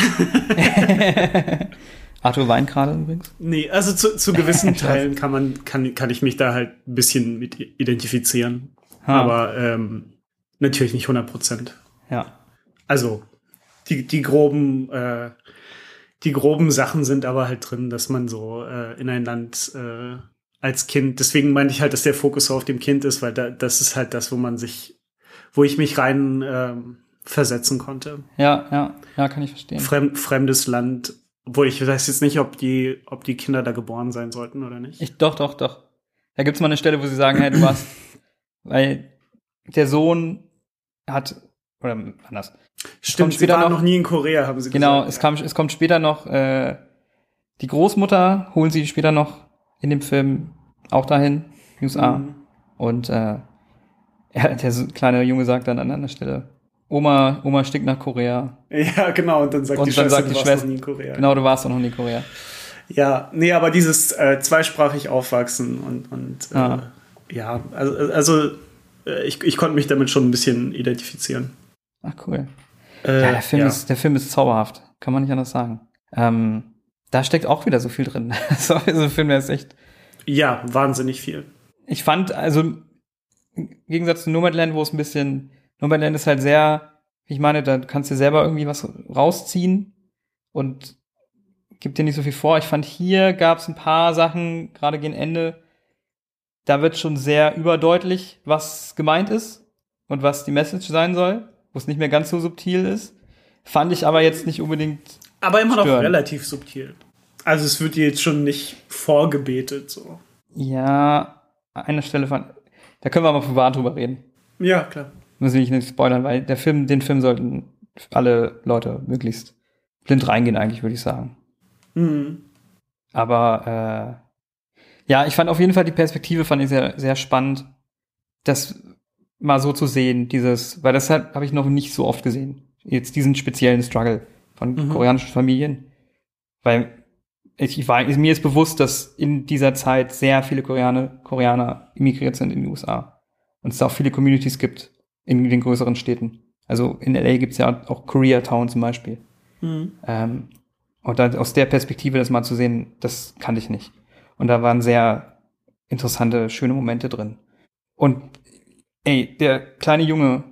Arthur weint gerade übrigens. Nee, also zu, zu gewissen Teilen kann man, kann, kann ich mich da halt ein bisschen mit identifizieren. Ha. Aber ähm, natürlich nicht 100 Prozent. Ja. Also die, die groben, äh, die groben Sachen sind aber halt drin, dass man so äh, in ein Land äh, als Kind, deswegen meinte ich halt, dass der Fokus so auf dem Kind ist, weil da, das ist halt das, wo man sich, wo ich mich rein ähm, versetzen konnte. Ja, ja, ja, kann ich verstehen. Fremd, fremdes Land, obwohl ich weiß jetzt nicht, ob die, ob die Kinder da geboren sein sollten oder nicht. Ich, doch, doch, doch. Da gibt's mal eine Stelle, wo sie sagen, hey, du warst, weil der Sohn hat, oder anders. Stimmt, sie später waren noch- noch nie in Korea, haben sie Genau, gesagt. es, kam, es kommt später noch, äh, die Großmutter holen sie später noch in dem Film auch dahin, USA. Mhm. Und äh, ja, der kleine Junge sagt dann an einer Stelle, Oma, Oma stinkt nach Korea. Ja, genau, und dann sagt Und die dann Schwester, sagt du die warst Schwester, noch nie in Korea. genau, du warst doch noch nie in Korea. Ja, nee, aber dieses äh, zweisprachig aufwachsen und, und äh, Ah. ja, also, also äh, ich, ich konnte mich damit schon ein bisschen identifizieren. Ach, cool. Äh, Ja, der Film, ja. Ist, der Film ist zauberhaft. Kann man nicht anders sagen. Ähm, da steckt auch wieder so viel drin. so ein Film, der ist echt. ja, wahnsinnig viel. Ich fand, also im Gegensatz zu Nomadland, wo es ein bisschen. Nomadland ist halt sehr, ich meine, da kannst du selber irgendwie was rausziehen und gibt dir nicht so viel vor. Ich fand, hier gab es ein paar Sachen, gerade gegen Ende, da wird schon sehr überdeutlich, was gemeint ist und was die Message sein soll, wo es nicht mehr ganz so subtil ist. Fand ich aber jetzt nicht unbedingt Aber immer noch Stören. relativ subtil. Also es wird dir jetzt schon nicht vorgebetet so. Ja, an einer Stelle fand. Da können wir mal privat drüber reden. Ja, klar. Müssen wir nicht spoilern, weil der Film, den Film sollten alle Leute möglichst blind reingehen, eigentlich, würde ich sagen. Mhm. Aber äh, ja, ich fand auf jeden Fall die Perspektive fand ich sehr, sehr spannend, das mal so zu sehen, dieses, weil das habe ich noch nicht so oft gesehen. Jetzt diesen speziellen Struggle von Mhm. koreanischen Familien. Weil ich, ich war, mir ist bewusst, dass in dieser Zeit sehr viele Koreaner, Koreaner immigriert sind in die USA. Und es da auch viele Communities gibt in den größeren Städten. Also in LA gibt es ja auch Koreatown zum Beispiel. Mhm. Ähm, und dann aus der Perspektive das mal zu sehen, das kannte ich nicht. Und da waren sehr interessante, schöne Momente drin. Und ey, der kleine Junge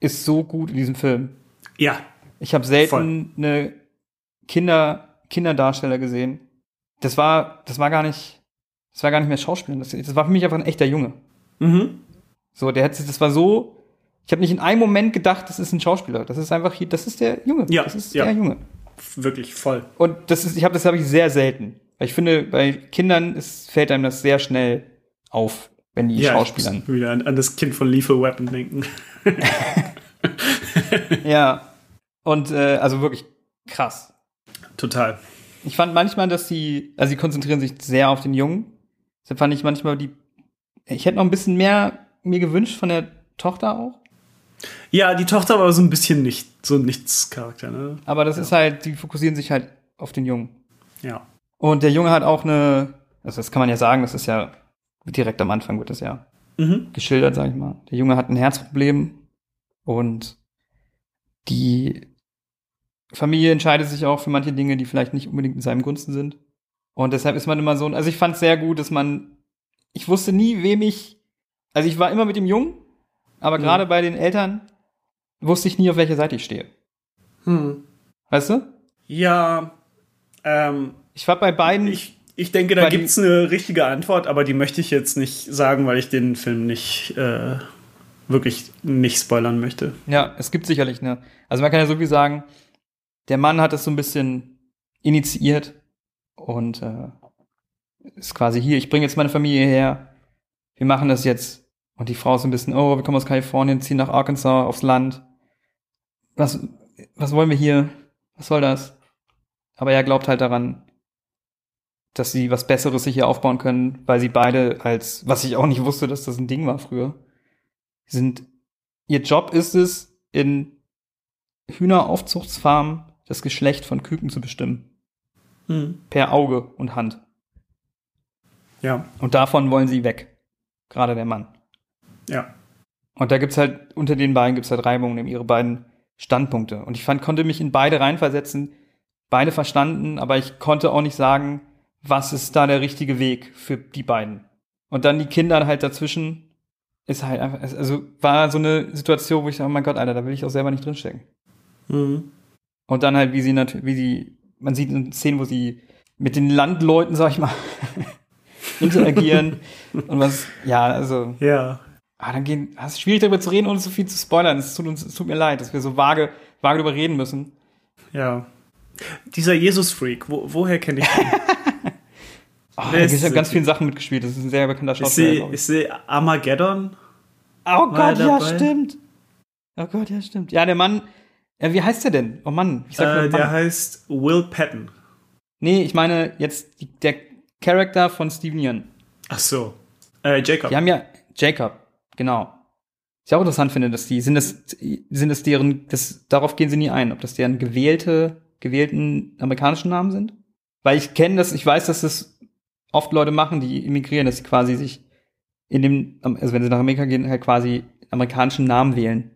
ist so gut in diesem Film. Ja, Ich habe selten Voll. eine Kinder, Kinderdarsteller gesehen. Das war, das war gar nicht, das war gar nicht mehr Schauspieler. Das, das war für mich einfach ein echter Junge. mhm. So, der hat sich, das war so, ich habe nicht in einem Moment gedacht, das ist ein Schauspieler. Das ist einfach hier, das ist der Junge. Ja, das ist ja. der Junge. wirklich voll. Und das ist, ich habe das habe ich sehr selten. Weil ich finde, bei Kindern ist, fällt einem das sehr schnell auf, wenn die ja, muss wieder an, an das Kind von Lethal Weapon denken. Ja. Und äh, also wirklich krass. Total. Ich fand manchmal, dass die, also sie konzentrieren sich sehr auf den Jungen. Deshalb fand ich manchmal die, ich hätte noch ein bisschen mehr mir gewünscht von der Tochter auch. Ja, die Tochter war so ein bisschen nicht, so ein Nichts-Charakter, ne? Aber das ist halt, die fokussieren sich halt auf den Jungen. Ja. Und der Junge hat auch eine, also das kann man ja sagen, das ist ja direkt am Anfang wird das ja Mhm. geschildert, sag ich mal. Der Junge hat ein Herzproblem und die Familie entscheidet sich auch für manche Dinge, die vielleicht nicht unbedingt in seinem Gunsten sind. Und deshalb ist man immer so, also ich fand es sehr gut, dass man, ich wusste nie, wem ich, also ich war immer mit dem Jungen, aber Mhm. gerade bei den Eltern wusste ich nie, auf welcher Seite ich stehe. Hm. Weißt du? Ja, ähm, Ich war bei beiden, ich, ich denke, da die- gibt's eine richtige Antwort, aber die möchte ich jetzt nicht sagen, weil ich den Film nicht äh, wirklich nicht spoilern möchte. Ja, es gibt sicherlich eine. Also man kann ja so viel sagen, der Mann hat es so ein bisschen initiiert und äh, ist quasi hier, ich bringe jetzt meine Familie her, wir machen das jetzt. Und die Frau ist so ein bisschen, oh, wir kommen aus Kalifornien, ziehen nach Arkansas aufs Land. Was, was wollen wir hier? Was soll das? Aber er glaubt halt daran, dass sie was Besseres sich hier aufbauen können, weil sie beide als, was ich auch nicht wusste, dass das ein Ding war früher, sind, ihr Job ist es, in Hühneraufzuchtsfarmen das Geschlecht von Küken zu bestimmen. Hm. Per Auge und Hand. Ja, Und davon wollen sie weg. Gerade der Mann. ja. Und da gibt's halt, unter den beiden gibt's halt Reibungen in ihre beiden Standpunkte. Und ich fand, konnte mich in beide reinversetzen, beide verstanden, aber ich konnte auch nicht sagen, was ist da der richtige Weg für die beiden. Und dann die Kinder halt dazwischen ist halt einfach, also war so eine Situation, wo ich sage, oh mein Gott, Alter, da will ich auch selber nicht drinstecken. Mhm. Und dann halt, wie sie natürlich, wie sie, man sieht in Szenen, wo sie mit den Landleuten, sag ich mal, interagieren und was, ja, also, Ja. ah, dann gehen, es ist schwierig darüber zu reden, ohne so viel zu spoilern. Es tut uns, es tut mir leid, dass wir so vage, vage darüber reden müssen. Ja. Dieser Jesus-Freak, wo, woher kenne ich den? Oh, ja das? ganz viele Sachen mitgespielt. Das ist ein sehr bekannter ich Schauspieler. sehe ich. ich seh Armageddon. Oh Gott, er ja, stimmt. Oh Gott, ja, stimmt. Ja, der Mann, ja, wie heißt der denn? Oh Mann, ich sag Äh, Mann. der heißt Will Patton. Nee, ich meine jetzt die, der Charakter von Steven Yeun. Ach so. Äh, Jacob. Die haben ja Jacob, genau. Was ich auch interessant finde, dass die, sind das, sind das deren, das, darauf gehen sie nie ein, ob das deren gewählte, gewählten amerikanischen Namen sind. Weil ich kenne das, ich weiß, dass das oft Leute machen, die immigrieren, dass sie quasi sich in dem, also wenn sie nach Amerika gehen, halt quasi amerikanischen Namen wählen.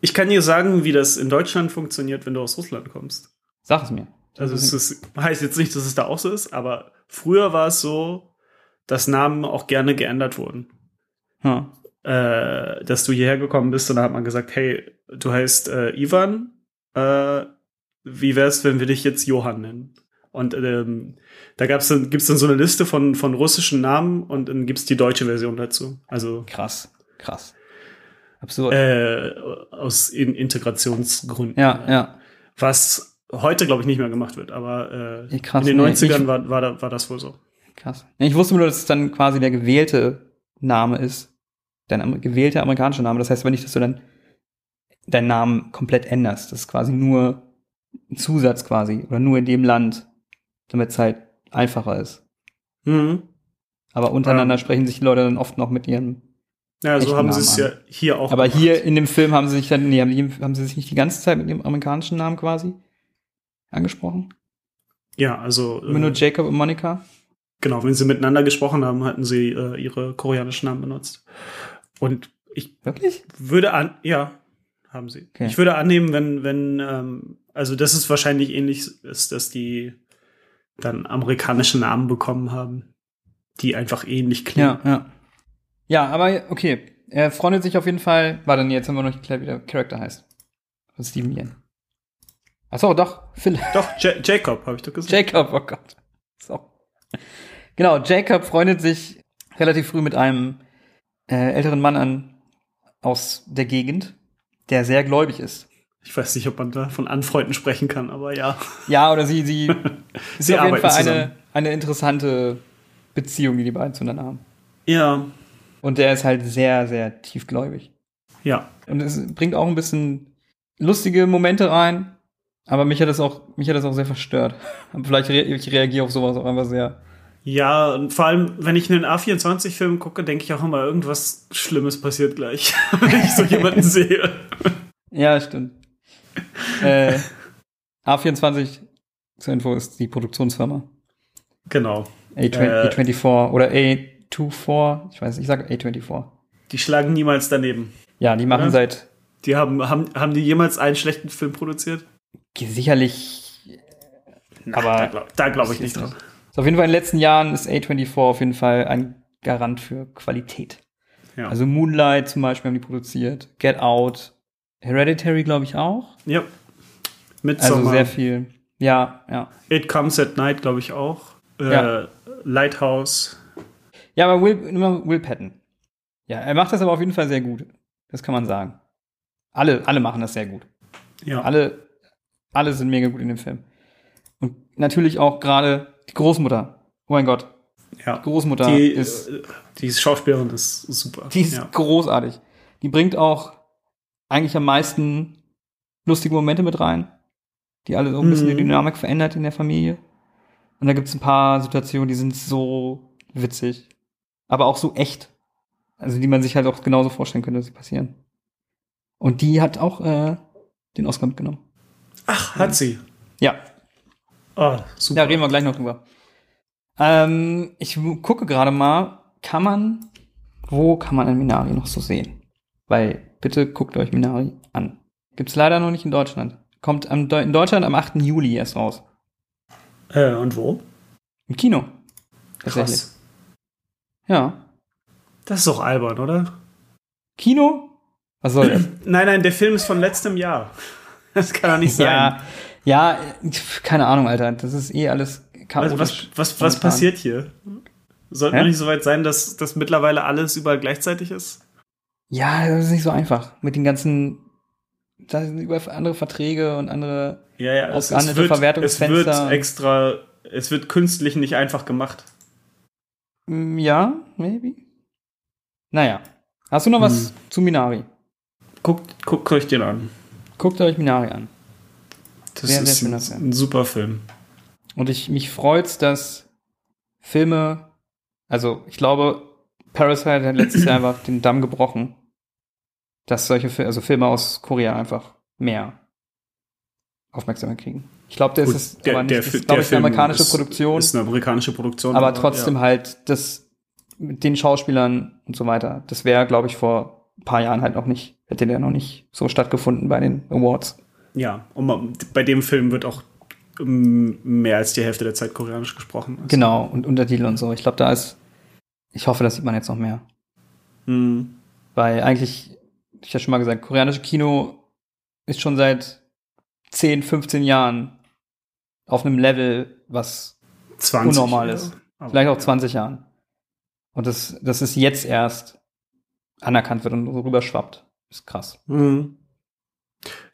Ich kann dir sagen, wie das in Deutschland funktioniert, wenn du aus Russland kommst. Sag es mir. Also es ist, heißt jetzt nicht, dass es da auch so ist, aber früher war es so, dass Namen auch gerne geändert wurden. Hm. Äh, dass du hierher gekommen bist und da hat man gesagt, hey, du heißt äh, Ivan, äh, wie wär's, wenn wir dich jetzt Johann nennen? Und ähm, da gab's dann, gibt's dann so eine Liste von, von russischen Namen und dann gibt's die deutsche Version dazu. Also Krass, krass. Absurd. äh, aus in Integrationsgründen. ja, ja. Was heute, glaube ich, nicht mehr gemacht wird, aber äh, krass, in den nee, 90ern ich- war, war, da, war das wohl so. Krass. Ich wusste nur, dass es dann quasi der gewählte Name ist. Dein gewählter amerikanischer Name. Das heißt aber nicht, dass du dann deinen Namen komplett änderst. Das ist quasi nur ein Zusatz quasi. Oder nur in dem Land, damit es halt einfacher ist. Mhm. Aber untereinander Ähm. sprechen sich die Leute dann oft noch mit ihren. Ja, so haben sie es ja hier auch Aber gemacht. hier in dem Film haben sie sich dann, nee, haben, die, haben sie sich nicht die ganze Zeit mit ihrem amerikanischen Namen quasi angesprochen. Ja, also Immer nur äh, Jacob und Monica. genau, wenn sie miteinander gesprochen haben, hatten sie äh, ihre koreanischen Namen benutzt. Und ich Wirklich? würde an, ja, haben sie. Okay. Ich würde annehmen, wenn, wenn, ähm, also das ist wahrscheinlich ähnlich ist, dass die dann amerikanische Namen bekommen haben, die einfach ähnlich klingen. Ja, ja. Ja, aber okay. Er freundet sich auf jeden Fall. Warte, nee, jetzt haben wir noch nicht geklärt, wie der Charakter heißt. Von Steven Yeun. Achso, doch, Phil. Doch, Ja- Jacob, habe ich doch gesagt. Jacob, oh Gott. So. Genau, Jacob freundet sich relativ früh mit einem äh, älteren Mann an aus der Gegend, der sehr gläubig ist. Ich weiß nicht, ob man da von Anfreunden sprechen kann, aber ja. Ja, oder sie, sie, ist Sie auf jeden Fall zusammen. eine, eine interessante Beziehung, die die beiden zueinander haben. Ja, Und der ist halt sehr, sehr tiefgläubig. ja. Und es bringt auch ein bisschen lustige Momente rein. Aber mich hat das auch, mich hat das auch sehr verstört. Vielleicht re ich reagiere auf sowas auch einfach sehr. Ja, und vor allem, wenn ich einen A24-Film gucke, denke ich auch immer, irgendwas Schlimmes passiert gleich, wenn ich so jemanden sehe. Ja, stimmt. äh, A24 zur Info ist die Produktionsfirma. Genau. A20, Äh. A24 oder A24. Ich weiß, ich sage A24. Die schlagen niemals daneben. Ja, die machen Oder? seit Die haben, haben, haben die jemals einen schlechten Film produziert? sicherlich. aber da glaube glaub ich nicht dran. Ist auf jeden Fall in den letzten Jahren ist A24 auf jeden Fall ein Garant für Qualität. Ja. Also Moonlight zum Beispiel haben die produziert, Get Out, Hereditary glaube ich auch. ja. Mit Also sehr viel. Ja, ja. It Comes at Night, glaube ich auch. Äh, Ja. Lighthouse. Ja, aber Will, Will Patton. Ja, er macht das aber auf jeden Fall sehr gut. Das kann man sagen. Alle, alle machen das sehr gut. Ja. Alle, alle sind mega gut in dem Film. Und natürlich auch gerade die Großmutter. Oh mein Gott. ja. Die Großmutter Die, ist, äh, die Schauspielerin ist super. die ist ja. großartig. Die bringt auch eigentlich am meisten lustige Momente mit rein. Die alle so ein bisschen Mhm. die Dynamik verändert in der Familie. Und da gibt's ein paar Situationen, die sind so witzig. Aber auch so echt. Also die man sich halt auch genauso vorstellen könnte, dass sie passieren. Und die hat auch äh, den Oscar mitgenommen. Ach, hat sie. Ja, Oh, super. da reden wir gleich noch drüber. Ähm, ich gucke gerade mal, kann man, wo kann man ein Minari noch so sehen? Weil, bitte guckt euch Minari an. Gibt's leider noch nicht in Deutschland. Kommt am, in Deutschland am 8. Juli erst raus. Äh, und wo? Im Kino. Tatsächlich. Krass. Ja. Das ist doch albern, oder? Kino? Was soll das? Nein, nein, der Film ist von letztem Jahr. Das kann doch nicht sein. ja, ja, keine Ahnung, Alter. Das ist eh alles was, chaotisch. was, was, was momentan. passiert hier? Sollten wir nicht so weit sein, dass das mittlerweile alles überall gleichzeitig ist? Ja, das ist nicht so einfach. Mit den ganzen, da sind überall andere Verträge und andere. Ja, ja, es, es, wird, es Verwertungsfenster. wird extra, es wird künstlich nicht einfach gemacht. Mm, Ja, maybe. Naja. Hast du noch was Hm. zu Minari? Guckt, guckt euch den an. Guckt euch Minari an. Das Sehr, sehr ist schöner ein, Film. ein super Film. Und ich, mich freut's, dass Filme, also ich glaube, Parasite hat letztes Jahr einfach den Damm gebrochen, dass solche Filme, also Filme aus Korea einfach mehr Aufmerksamkeit kriegen. Ich glaube, das Gut, ist aber nicht, Fi- ist, glaube ich, eine amerikanische ist, Produktion, Ist eine amerikanische Produktion. aber trotzdem ja. halt das mit den Schauspielern und so weiter, das wäre, glaube ich, vor ein paar Jahren halt noch nicht, hätte der noch nicht so stattgefunden bei den Awards. Ja, und man, bei dem Film wird auch ähm, mehr als die Hälfte der Zeit koreanisch gesprochen. Also, Genau, und Untertitel und so. Ich glaube, da ist, ich hoffe, das sieht man jetzt noch mehr. Mhm. Weil eigentlich, ich ja schon mal gesagt, koreanische Kino ist schon seit 10, 15 Jahren auf einem Level, was 20. Unnormal ja. ist. Aber, vielleicht auch ja. 20 Jahren. Und das, das ist jetzt erst anerkannt wird und so rüberschwappt. Ist krass. Mhm.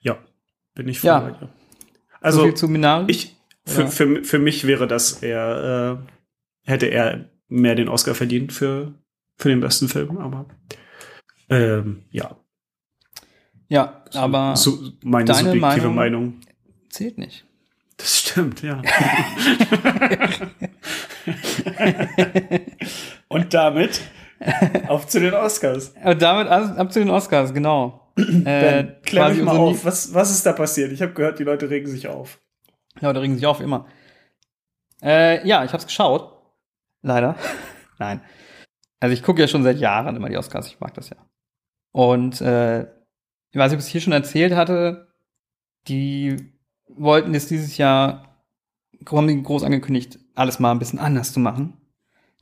Ja, bin ich voll Ja. so Also, viel zu Minari. ich, für, für, für mich wäre das eher, äh, hätte er mehr den Oscar verdient für, für den besten Film, aber ähm, ja. Ja, aber so, meine deine subjektive Meinung- Meinung. zählt nicht. Das stimmt, ja. Und damit auf zu den Oscars. Und damit ab zu den Oscars, genau. äh, Ben, klär quasi mich mal auf. Was, was ist da passiert? Ich habe gehört, die Leute regen sich auf. Ja, da regen sich auf immer. Äh, ja, ich hab's geschaut. Leider. Nein. Also ich gucke ja schon seit Jahren immer die Oscars, ich mag das ja. Und äh, ich weiß nicht, ob ich es hier schon erzählt hatte, die wollten jetzt dieses Jahr, haben die groß angekündigt, alles mal ein bisschen anders zu machen.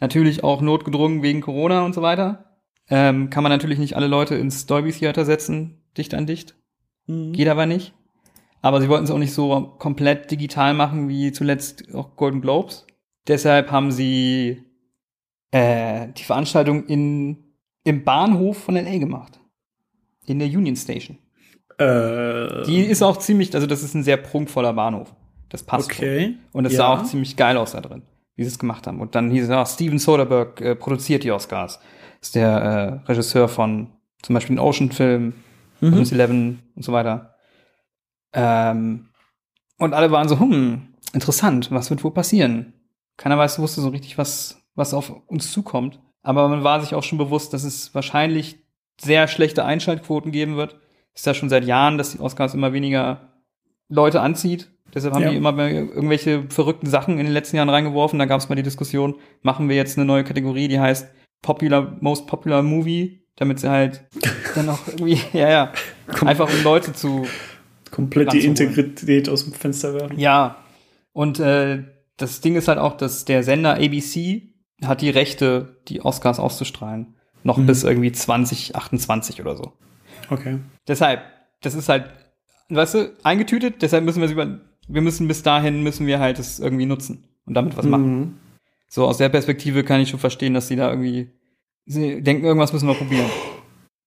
Natürlich auch notgedrungen wegen Corona und so weiter. Ähm, kann man natürlich nicht alle Leute ins Dolby Theater setzen, dicht an dicht. Geht aber nicht. Aber sie wollten es auch nicht so komplett digital machen wie zuletzt auch Golden Globes. Deshalb haben sie äh, die Veranstaltung in, im Bahnhof von LA gemacht. In der Union Station. Äh, Die ist auch ziemlich, also das ist ein sehr prunkvoller Bahnhof. Das passt. schon. okay. Und es Ja. sah auch ziemlich geil aus da drin, wie sie es gemacht haben. Und dann hieß es, ah, Steven Soderbergh äh, produziert die Oscars. Ist der äh, Regisseur von zum Beispiel den Ocean-Film, Mhm. Ocean's Eleven und so weiter. Ähm, und alle waren so, hm, interessant, was wird wohl passieren? Keiner weiß, wusste so richtig, was, was auf uns zukommt. Aber man war sich auch schon bewusst, dass es wahrscheinlich sehr schlechte Einschaltquoten geben wird. Ist ja schon seit Jahren, dass die Oscars immer weniger Leute anzieht. Deshalb haben Ja. die immer irgendwelche verrückten Sachen in den letzten Jahren reingeworfen. Da gab es mal die Diskussion, machen wir jetzt eine neue Kategorie, die heißt Popular, Most Popular Movie, damit sie halt dann auch irgendwie, ja, ja, einfach um Leute zu, Komplett die. Integrität aus dem Fenster werfen. ja. Und äh, das Ding ist halt auch, dass der Sender ABC hat die Rechte, die Oscars auszustrahlen, noch Mhm. bis irgendwie 2028 oder so. Okay. Deshalb, das ist halt, weißt du, eingetütet, deshalb müssen wir es über, wir müssen bis dahin, müssen wir halt es irgendwie nutzen und damit was machen. Mhm. So, aus der Perspektive kann ich schon verstehen, dass sie da irgendwie, sie denken, irgendwas müssen wir probieren.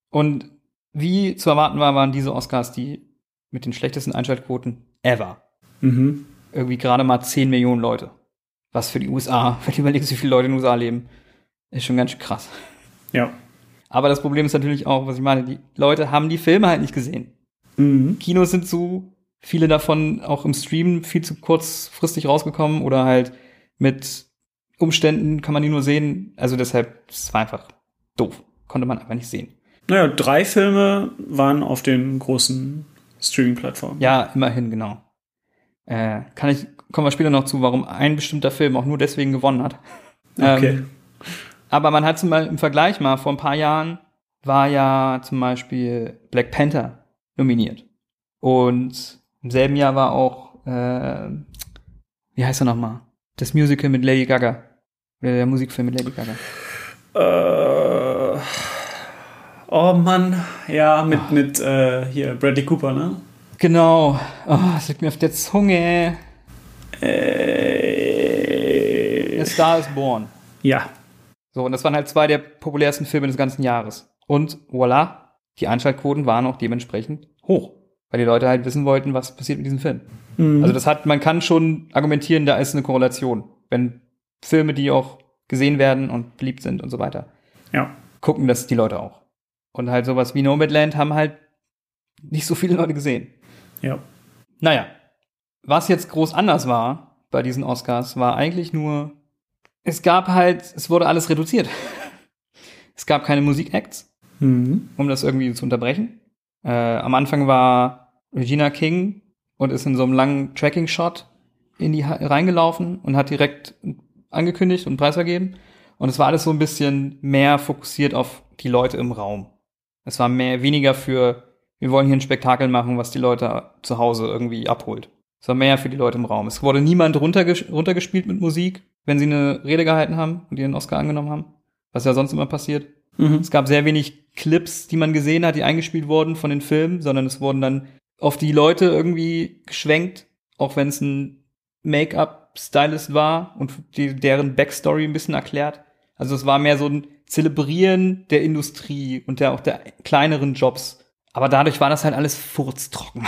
Und wie zu erwarten war, waren diese Oscars die mit den schlechtesten Einschaltquoten ever. Mhm. Irgendwie gerade mal 10 Millionen Leute. Was für die USA, wenn du überlegst, wie viele Leute in den USA leben, ist schon ganz schön krass. Ja. Aber das Problem ist natürlich auch, was ich meine, die Leute haben die Filme halt nicht gesehen. Mhm. Kinos sind zu, viele davon auch im Stream viel zu kurzfristig rausgekommen oder halt mit Umständen kann man die nur sehen. Also deshalb, es war einfach doof. Konnte man einfach nicht sehen. Naja, drei Filme waren auf den großen Streaming-Plattformen. Ja, immerhin, genau. Äh, kann ich, kommen wir später noch zu, warum ein bestimmter Film auch nur deswegen gewonnen hat. Okay. Ähm, aber man hat zum Beispiel im Vergleich mal, vor ein paar Jahren war ja zum Beispiel Black Panther nominiert. Und Im selben Jahr war auch, äh, wie heißt er nochmal? Das Musical mit Lady Gaga. Oder der Musikfilm mit Lady Gaga. Äh, oh Mann, ja, mit, mit äh, hier Bradley Cooper, ne? Genau. Oh, es liegt mir auf der Zunge. Äh, Der Star is Born. ja. So, und das waren halt zwei der populärsten Filme des ganzen Jahres. Und voilà, die Einschaltquoten waren auch dementsprechend hoch. Weil die Leute halt wissen wollten, was passiert mit diesem Film. Mhm. Also das hat, man kann schon argumentieren, da ist eine Korrelation. Wenn Filme, die auch gesehen werden und beliebt sind und so weiter, ja. gucken das die Leute auch. Und halt sowas wie Nomadland haben halt nicht so viele Leute gesehen. Ja. Naja, was jetzt groß anders war bei diesen Oscars, war eigentlich nur, es gab halt, es wurde alles reduziert. Es gab keine Musikacts, Mhm. um das irgendwie zu unterbrechen. Äh, am Anfang war Regina King und ist in so einem langen Tracking-Shot in die reingelaufen und hat direkt angekündigt und Preis vergeben. Und es war alles so ein bisschen mehr fokussiert auf die Leute im Raum. Es war mehr, weniger für, wir wollen hier ein Spektakel machen, was die Leute zu Hause irgendwie abholt. Es war mehr für die Leute im Raum. Es wurde niemand runterges runtergespielt mit Musik, wenn sie eine Rede gehalten haben und ihren Oscar angenommen haben. Was ja sonst immer passiert. Mhm. Es gab sehr wenig Clips, die man gesehen hat, die eingespielt wurden von den Filmen, sondern es wurden dann auf die Leute irgendwie geschwenkt, auch wenn es ein Make-up-Stylist war und die, deren Backstory ein bisschen erklärt. Also es war mehr so ein Zelebrieren der Industrie und der auch der kleineren Jobs. Aber dadurch war das halt alles furztrocken.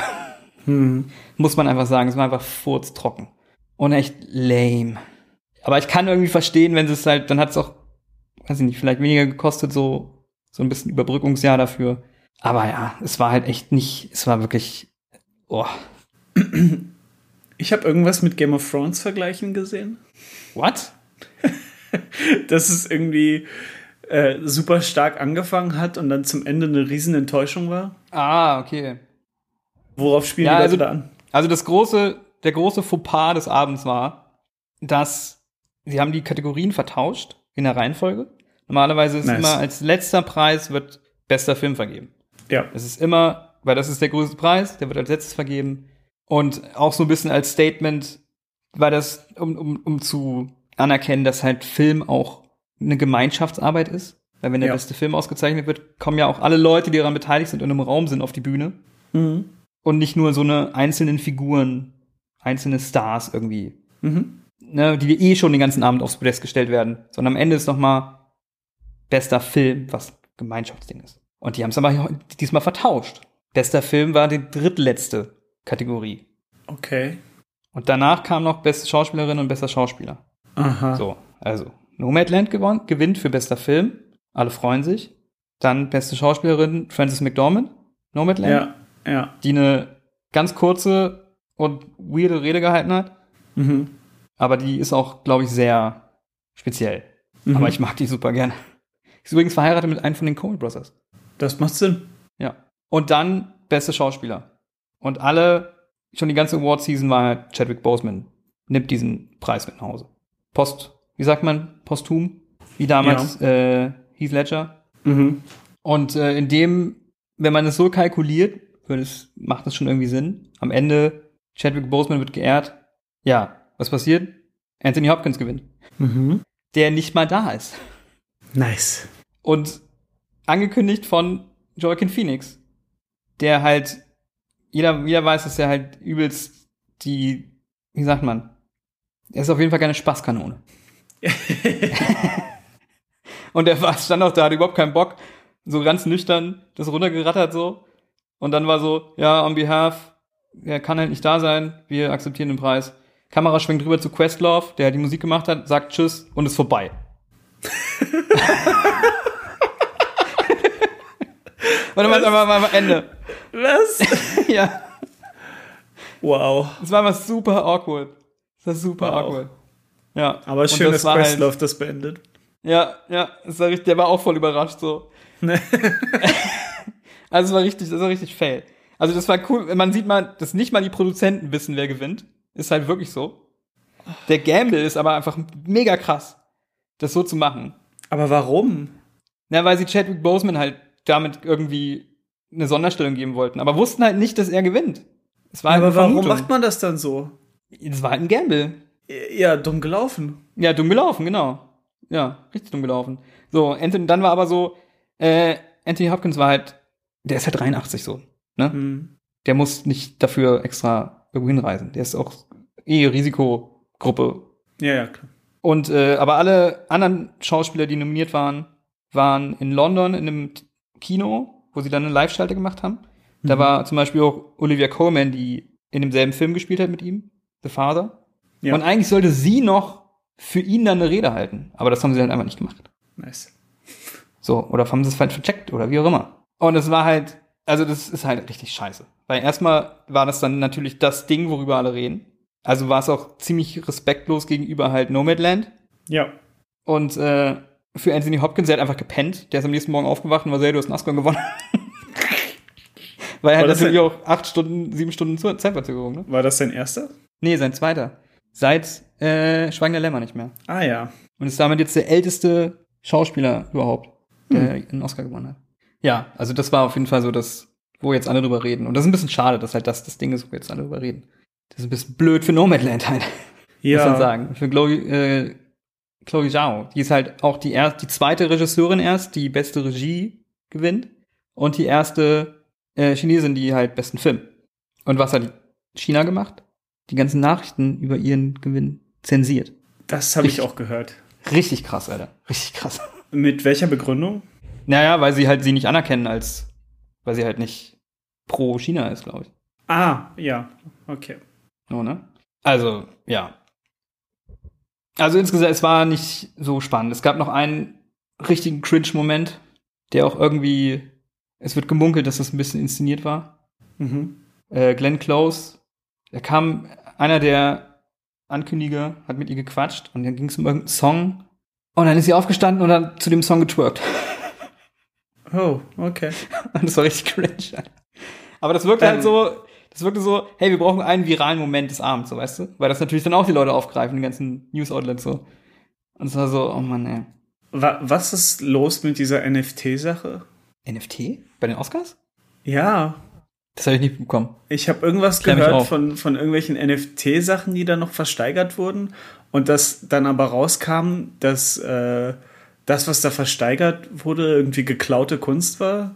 Mhm. Muss man einfach sagen. Es war einfach furztrocken. Und echt lame. Aber ich kann irgendwie verstehen, wenn sie es halt, dann hat es auch, weiß ich nicht, vielleicht weniger gekostet, so, so ein bisschen Überbrückungsjahr dafür. Aber ja, es war halt echt nicht, es war wirklich, oh, Ich habe irgendwas mit Game of Thrones vergleichen gesehen. what? Dass es irgendwie äh, super stark angefangen hat und dann zum Ende eine riesen Enttäuschung war. Ah, okay. Worauf spielen Ja, die Leute also- da an? Also das große, der große Fauxpas des Abends war, dass sie haben die Kategorien vertauscht in der Reihenfolge. Normalerweise ist Nice. immer als letzter Preis wird bester Film vergeben. Ja. Es ist immer, weil das ist der größte Preis, der wird als letztes vergeben. Und auch so ein bisschen als Statement, weil das, um, um, um zu anerkennen, dass halt Film auch eine Gemeinschaftsarbeit ist. Weil wenn der Ja. beste Film ausgezeichnet wird, kommen ja auch alle Leute, die daran beteiligt sind und im Raum sind, auf die Bühne. Mhm. Und nicht nur so eine einzelnen Figuren, einzelne Stars irgendwie, Mhm. Ne, die eh schon den ganzen Abend aufs Podest gestellt werden, sondern am Ende ist noch mal bester Film, was Gemeinschaftsding ist. Und die haben es aber diesmal vertauscht. Bester Film war die drittletzte Kategorie. Okay. Und danach kam noch beste Schauspielerin und bester Schauspieler. Aha. So, also Nomadland gewon- gewinnt für bester Film. Alle freuen sich. Dann beste Schauspielerin Frances McDormand, Nomadland, Ja, ja. die eine ganz kurze und weirde Rede gehalten hat. Mhm. Aber die ist auch, glaube ich, sehr speziell. Mhm. Aber ich mag die super gerne. Ist übrigens verheiratet mit einem von den Coen Brothers. Das macht Sinn. Ja. Und dann beste Schauspieler. Und alle, schon die ganze Award-Season war Chadwick Boseman. Nimmt diesen Preis mit nach Hause. Post, wie sagt man, posthum? Wie damals äh, Heath Ledger. Mhm. Und äh, in dem, wenn man es so kalkuliert, würde es, macht es schon irgendwie Sinn. Am Ende, Chadwick Boseman wird geehrt. Ja, was passiert? Anthony Hopkins gewinnt. Mhm. Der nicht mal da ist. Nice. Und angekündigt von Joaquin Phoenix, der halt, jeder, jeder weiß, dass er halt übelst die, wie sagt man, er ist auf jeden Fall keine Spaßkanone. Und er war, stand auch da, hatte überhaupt keinen Bock, so ganz nüchtern, das runtergerattert so. Und dann war so, ja, on behalf, er kann halt nicht da sein, wir akzeptieren den Preis. Kamera schwenkt rüber zu Questlove, der die Musik gemacht hat, sagt Tschüss und ist vorbei. und dann war es einfach Ende. Was? ja, wow. es war einfach super awkward. Es war super Wow. awkward. Ja. Aber schön, dass war halt- Questlove das beendet. Ja, ja, es war richtig, der war auch voll überrascht so. Ne? Also es war richtig, das war richtig fail. Also das war cool, man sieht mal, dass nicht mal die Produzenten wissen, wer gewinnt. Ist halt wirklich so. Der Gamble ist aber einfach mega krass, das so zu machen. Aber warum? Na, weil sie Chadwick Boseman halt damit irgendwie eine Sonderstellung geben wollten, aber wussten halt nicht, dass er gewinnt. Es war halt Aber warum macht man das dann so? Es war halt ein Gamble. Ja, dumm gelaufen. Ja, dumm gelaufen, genau. Ja, richtig dumm gelaufen. So, Anthony, dann war aber so, äh, Anthony Hopkins war halt, der ist halt 83 so, ne? Hm. Der muss nicht dafür extra irgendwo hinreisen. Der ist auch eh Risikogruppe. Ja, ja, klar. Und, äh, aber alle anderen Schauspieler, die nominiert waren, waren in London in einem Kino, wo sie dann eine Live-Schalte gemacht haben. Da Mhm. war zum Beispiel auch Olivia Colman, die in demselben Film gespielt hat mit ihm, The Father. Ja. Und eigentlich sollte sie noch für ihn dann eine Rede halten. Aber das haben sie halt einfach nicht gemacht. Nice. So, oder haben sie es falsch vercheckt oder wie auch immer. Und es war halt, also das ist halt richtig scheiße. Weil erstmal war das dann natürlich das Ding, worüber alle reden. Also war es auch ziemlich respektlos gegenüber halt Nomadland. Ja. Und äh, für Anthony Hopkins, der hat einfach gepennt. Der ist am nächsten Morgen aufgewacht und war sehr, du hast einen Oscar gewonnen. Weil er hat das natürlich auch acht Stunden, sieben Stunden Zeitverzögerung, ne? War das dein erster? Nee, sein zweiter. Seit äh, Schweigen der Lämmer nicht mehr. Ah ja. Und ist damit jetzt der älteste Schauspieler überhaupt, der einen Oscar gewonnen hat. Ja, also das war auf jeden Fall so das, wo jetzt alle drüber reden. Und das ist ein bisschen schade, dass halt das das Ding ist, wo jetzt alle drüber reden. Das ist ein bisschen blöd für Nomadland halt, muss man sagen. Für Chloe, äh, Chloe Zhao. Die ist halt auch die, erst, die zweite Regisseurin erst, die beste Regie gewinnt. Und die erste äh, Chinesin, die halt besten Film. Und was hat China gemacht? Die ganzen Nachrichten über ihren Gewinn zensiert. Das habe ich Ich- auch gehört. Richtig krass, Alter. Richtig krass. Mit welcher Begründung? Naja, weil sie halt sie nicht anerkennen als, weil sie halt nicht pro China ist, glaube ich. Ah, ja. Okay. So, ne? Also, ja. Also insgesamt, es war nicht so spannend. Es gab noch einen richtigen Cringe-Moment, der auch irgendwie, es wird gemunkelt, dass das ein bisschen inszeniert war. Mhm. Äh, Glenn Close, da kam einer der Ankündiger, hat mit ihr gequatscht und dann ging es um irgendeinen Song und dann ist sie aufgestanden und hat zu dem Song getwerkt. Oh, okay. Und das war richtig cringe. Aber das wirkte Ähm. halt so, das wirkte so, hey, wir brauchen einen viralen Moment des Abends, so weißt du? Weil das natürlich dann auch die Leute aufgreifen, die ganzen News-Outlets so. Und es war so, oh Mann, ey. Wa was ist los mit dieser NFT-Sache? NFT? Bei den Oscars? Ja, Das habe ich nicht bekommen. ich habe irgendwas Klär gehört von, von irgendwelchen NFT-Sachen, die da noch versteigert wurden. Und dass dann aber rauskam, dass äh, das, was da versteigert wurde, irgendwie geklaute Kunst war.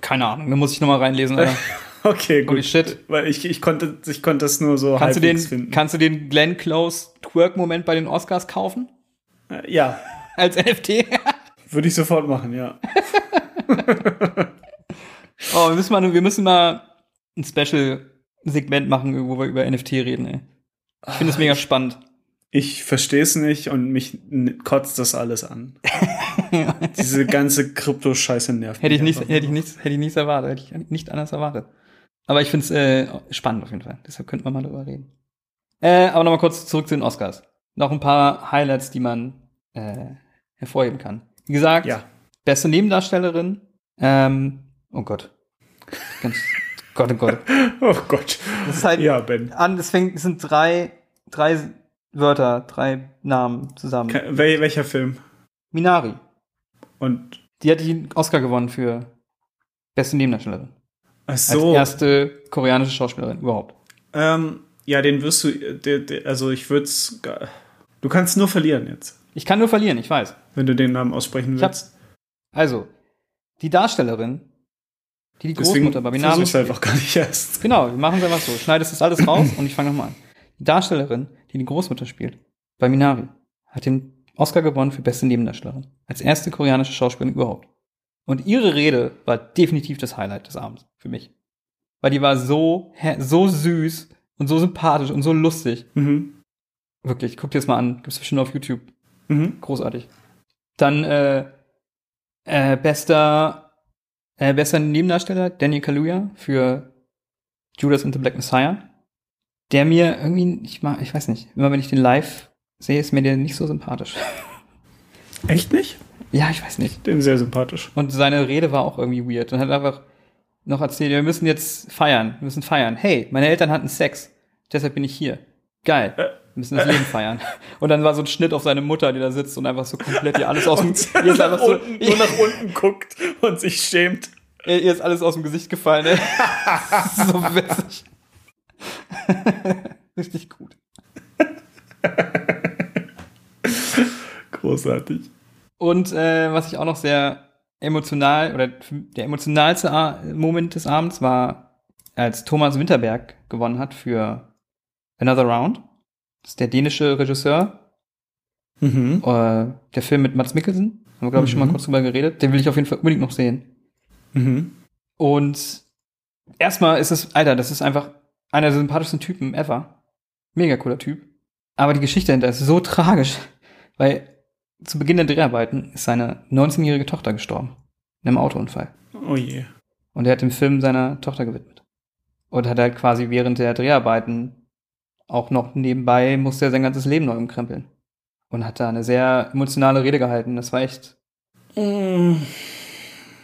Keine Ahnung, da muss ich nochmal reinlesen, Alter. Okay, gut. Holy shit. Weil ich, ich, konnte, ich konnte das nur so Kannst du, den, finden. kannst du den Glenn Close Twerk-Moment bei den Oscars kaufen? Äh, ja, Als NFT? würde ich sofort machen, ja. oh, wir müssen mal, wir müssen mal ein Special-Segment machen, wo wir über NFT reden, ey. Ich finde es mega spannend. Ich verstehe es nicht und mich kotzt das alles an. Diese ganze Krypto-Scheiße nervt. Hätte ich, nicht, hätte ich nichts, hätte ich nichts erwartet, hätte ich nicht anders erwartet. Aber ich finde es äh, spannend auf jeden Fall. Deshalb könnten wir mal drüber reden. Äh, aber nochmal kurz zurück zu den Oscars. Noch ein paar Highlights, die man äh, hervorheben kann. Wie gesagt, Ja. beste Nebendarstellerin. Ähm, oh Gott. Ganz, Gott, oh Gott. Oh Gott. Das ist halt Ja, Ben. an, es fängt, es sind drei, drei Wörter, drei Namen zusammen. Ke- Wel welcher Film? Minari. Und Die hat den Oscar gewonnen für beste Nebendarstellerin. ach Als so. erste koreanische Schauspielerin überhaupt. Ähm, ja, den wirst du. Der, der, also ich würde es. Du kannst nur verlieren jetzt, Ich kann nur verlieren, ich weiß. wenn du den Namen aussprechen willst. Also, die Darstellerin, die die Deswegen Großmutter bei Minari versuch's spielt. einfach gar nicht erst. Genau, wir machen es einfach so. Schneidest das alles raus und ich fange nochmal an. Die Darstellerin, die die Großmutter spielt, bei Minari, hat den Oscar gewonnen für beste Nebendarstellerin. Als erste koreanische Schauspielerin überhaupt. Und ihre Rede war definitiv das Highlight des Abends für mich. Weil die war so, so süß und so sympathisch und so lustig. Mhm. Wirklich, guck dir das mal an. Gibt's bestimmt auf YouTube. Mhm. Großartig. Dann äh, äh, bester, äh, bester Nebendarsteller Daniel Kaluuya für Judas and the Black Messiah. Der mir irgendwie, ich mag, ich weiß nicht, immer wenn ich den live sehe, ist mir der nicht so sympathisch. Echt nicht? ja, ich weiß nicht. Den sehr sympathisch. Und seine Rede war auch irgendwie weird. Und hat einfach noch erzählt, wir müssen jetzt feiern, wir müssen feiern. Hey, meine Eltern hatten Sex, deshalb bin ich hier. Geil. Wir müssen das Leben feiern. Und dann war so ein Schnitt auf seine Mutter, die da sitzt und einfach so komplett ihr alles aus dem, ihr ist nach einfach so, unten, nur nach unten guckt und sich schämt. ihr ihr ist alles aus dem Gesicht gefallen, ey. so witzig. Richtig gut. Großartig. Und äh, was ich auch noch sehr emotional oder der emotionalste A Moment des Abends war, als Thomas Winterberg gewonnen hat für Another Round. Das ist der dänische Regisseur. Mhm. Äh, der Film mit Mats Mikkelsen. Haben wir, glaube ich, schon mal Mhm. kurz drüber geredet. Den will ich auf jeden Fall unbedingt noch sehen. Mhm. Und erstmal ist es, Alter, das ist einfach einer der sympathischsten Typen ever. Mega cooler Typ. Aber die Geschichte dahinter ist so tragisch, weil zu Beginn der Dreharbeiten ist seine 19-jährige Tochter gestorben. In einem Autounfall. Oh je. Und er hat den Film seiner Tochter gewidmet. Und hat halt quasi während der Dreharbeiten auch noch nebenbei musste er sein ganzes Leben neu umkrempeln. Und hat da eine sehr emotionale Rede gehalten. Das war echt,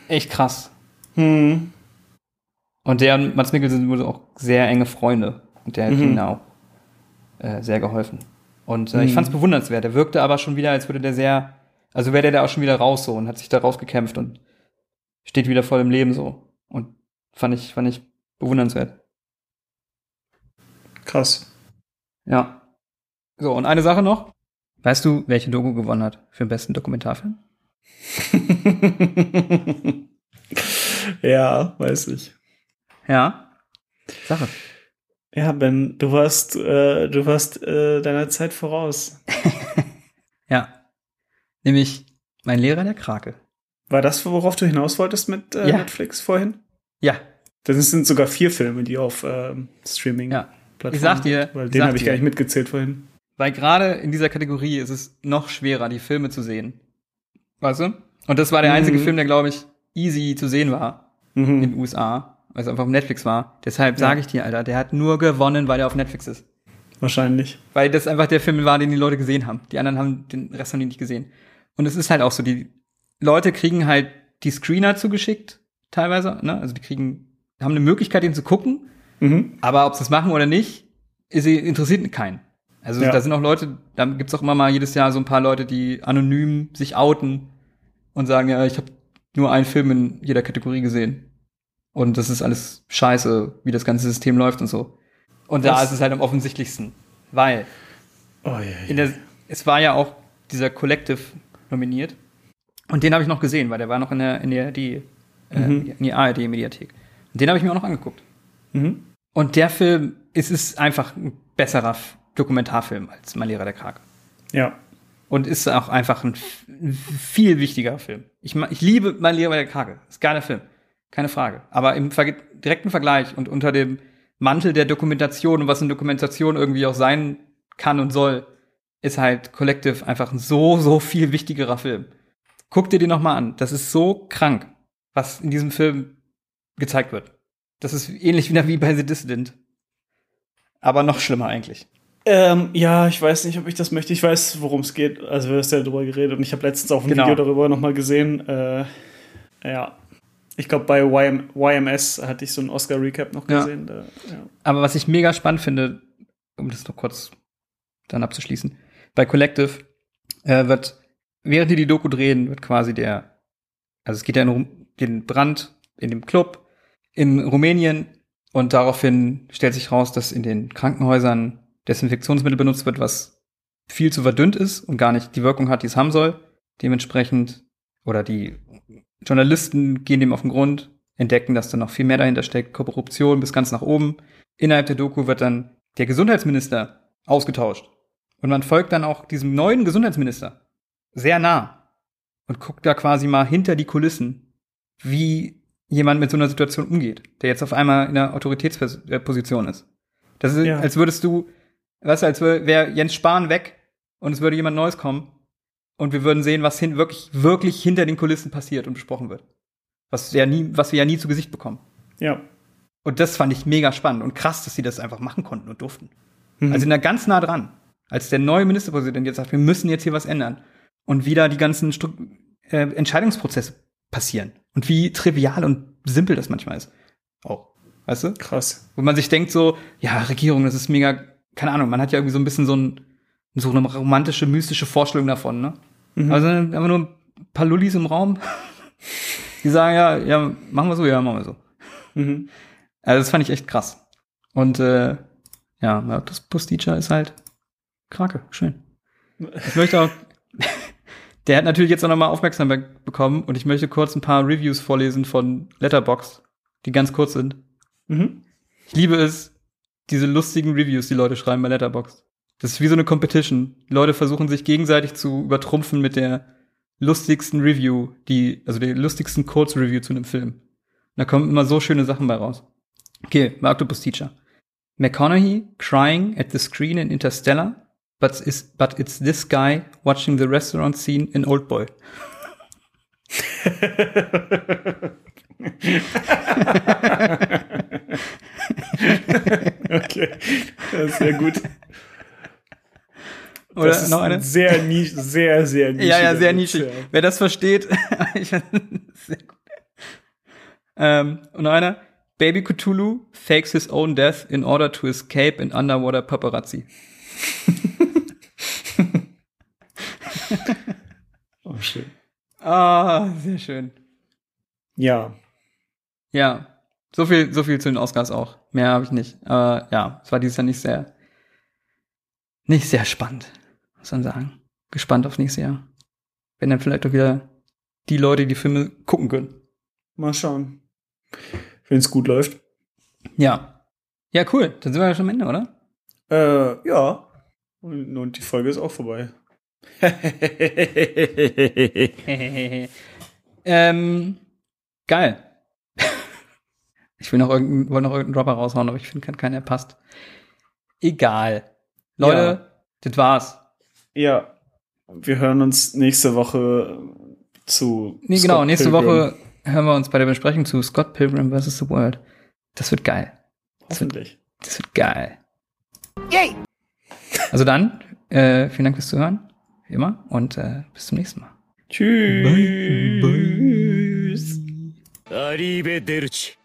echt krass. Hm. Und der und Mats Mikkelsen sind wohl auch sehr enge Freunde. Und der hat Mhm. ihnen auch äh, sehr geholfen. Und äh, ich Mhm. fand es bewundernswert. Er wirkte aber schon wieder, als würde der sehr, also wäre der da auch schon wieder raus so und hat sich da rausgekämpft und steht wieder voll im Leben so. Und fand ich, fand ich bewundernswert. Krass. Ja. So, und eine Sache noch. Weißt du, welche Doku gewonnen hat für den besten Dokumentarfilm? ja, weiß ich. Ja. Sache. Ja, Ben, du warst, äh, du warst äh, deiner Zeit voraus. Ja. Nämlich mein Lehrer, der Krake. War das, worauf du hinaus wolltest mit äh, Ja. Netflix vorhin? Ja. Das sind sogar vier Filme, die auf ähm, Streaming. Ja. Plattformen Ich sag dir, sind, Weil den habe ich dir. gar nicht mitgezählt vorhin. Weil gerade in dieser Kategorie ist es noch schwerer, die Filme zu sehen. Weißt du? Und das war der einzige Mhm. Film, der, glaube ich, easy zu sehen war in Mhm. den USA, weil es einfach auf Netflix war. Deshalb sage ich dir, Alter, der hat nur gewonnen, weil er auf Netflix ist. Wahrscheinlich. Weil das einfach der Film war, den die Leute gesehen haben. Die anderen haben den Rest haben die nicht gesehen. Und es ist halt auch so, die Leute kriegen halt die Screener zugeschickt, teilweise, ne? Also die kriegen, haben eine Möglichkeit, den zu gucken, Mhm. aber ob sie es machen oder nicht, ist, interessiert keinen. Also Ja. da sind auch Leute, da gibt's auch immer mal jedes Jahr so ein paar Leute, die anonym sich outen und sagen, ja, ich habe nur einen Film in jeder Kategorie gesehen. Und das ist alles scheiße, wie das ganze System läuft und so. Und da Was? ist es halt am offensichtlichsten. Weil Oh, ja, in der, es war ja auch dieser Collective nominiert. Und den habe ich noch gesehen, weil der war noch in der, in der, die, äh, Mhm. in die ARD-Mediathek. Und den habe ich mir auch noch angeguckt. Mhm. Und der Film, es ist einfach ein besserer Dokumentarfilm als Mein Lehrer der Krake. Ja. Und ist auch einfach ein, viel wichtiger Film. Ich, ich liebe Mein Lehrer der Krake. Ist ein geiler Film. Keine Frage. Aber im Ver direkten Vergleich und unter dem Mantel der Dokumentation und was eine Dokumentation irgendwie auch sein kann und soll, ist halt Collective einfach ein so, so viel wichtigerer Film. Guck dir den noch mal an. Das ist so krank, was in diesem Film gezeigt wird. Das ist ähnlich wieder wie bei The Dissident. Aber noch schlimmer eigentlich. Ähm, ja, ich weiß nicht, ob ich das möchte. Ich weiß, worum es geht. Also, wir haben ja darüber geredet und ich habe letztens auch ein Genau. Video darüber nochmal gesehen. Äh, ja. Ich glaube, bei YM, YMS hatte ich so einen Oscar-Recap noch Ja. gesehen. Da, ja. Aber was ich mega spannend finde, um das noch kurz dann abzuschließen, bei Collective äh, wird, während die die Doku drehen, wird quasi der, also es geht ja um den Brand in dem Club in Rumänien und daraufhin stellt sich raus, dass in den Krankenhäusern Desinfektionsmittel benutzt wird, was viel zu verdünnt ist und gar nicht die Wirkung hat, die es haben soll. Dementsprechend, oder die Journalisten gehen dem auf den Grund, entdecken, dass da noch viel mehr dahinter steckt, Korruption bis ganz nach oben. Innerhalb der Doku wird dann der Gesundheitsminister ausgetauscht. Und man folgt dann auch diesem neuen Gesundheitsminister sehr nah und guckt da quasi mal hinter die Kulissen, wie jemand mit so einer Situation umgeht, der jetzt auf einmal in einer Autoritätsposition ist. Das ist, Ja. als würdest du, weißt du, als wäre Jens Spahn weg und es würde jemand Neues kommen und wir würden sehen, was hin, wirklich, wirklich hinter den Kulissen passiert und besprochen wird. Was, ja nie, was wir ja nie zu Gesicht bekommen. ja. Und das fand ich mega spannend und krass, dass sie das einfach machen konnten und durften. Mhm. Also sind da ganz nah dran. Als der neue Ministerpräsident jetzt sagt, wir müssen jetzt hier was ändern. Und wie da die ganzen Stru äh, Entscheidungsprozesse passieren. Und wie trivial und simpel das manchmal ist. Auch. Weißt du? Krass. Wo man sich denkt so, ja, Regierung, das ist mega, keine Ahnung, man hat ja irgendwie so ein bisschen so, ein, so eine romantische, mystische Vorstellung davon, ne? Mhm. Also einfach nur ein paar Lullis im Raum, die sagen, ja, ja, machen wir so, ja, machen wir so. Mhm. Also das fand ich echt krass. Und äh, ja, My Octopus Teacher ist halt Krake, schön. Ich möchte auch, der hat natürlich jetzt auch nochmal Aufmerksamkeit bekommen und ich möchte kurz ein paar Reviews vorlesen von Letterboxd, die ganz kurz sind. Mhm. Ich liebe es, diese lustigen Reviews, die Leute schreiben bei Letterboxd. Das ist wie so eine Competition. Die Leute versuchen sich gegenseitig zu übertrumpfen mit der lustigsten Review, die, also der lustigsten Kurzreview zu einem Film. Und da kommen immer so schöne Sachen bei raus. Okay, My Octopus Teacher. McConaughey crying at the screen in Interstellar, but, is, but it's this guy watching the restaurant scene in Old Boy. Okay, das ist sehr gut. Oder das ist noch eine? ein Sehr, nisch, sehr, sehr nischig. Ja, ja, sehr nischig. Wer das versteht, sehr gut. Ähm, und noch einer. Baby Cthulhu fakes his own death in order to escape an underwater paparazzi. Oh, schön. Ah, sehr schön. Ja. Ja, so viel, so viel zu den Oscars auch. Mehr habe ich nicht. Aber ja, es war dieses Jahr nicht sehr, nicht sehr spannend, muss man sagen. Gespannt aufs nächste Jahr. Wenn dann vielleicht auch wieder die Leute die Filme gucken können. Mal schauen. Wenn es gut läuft. Ja. Ja, cool. Dann sind wir ja schon am Ende, oder? Äh, ja. Und, und die Folge ist auch vorbei. ähm, geil. Ich will noch irgendeinen, wollte noch irgendeinen Dropper raushauen, aber ich finde keinen, der passt. Egal. Leute, Ja. das war's. Ja, ähm. wir hören uns nächste Woche zu. Nee, genau, Scott genau, nächste Pilgrim. Woche hören wir uns bei der Besprechung zu Scott Pilgrim vs. The World. Das wird geil. Das Hoffentlich. Wird, das wird geil. Yay! Also dann, äh, vielen Dank fürs Zuhören, wie immer, und äh, bis zum nächsten Mal. Tschüss. Bye. Bye. Arrivederci.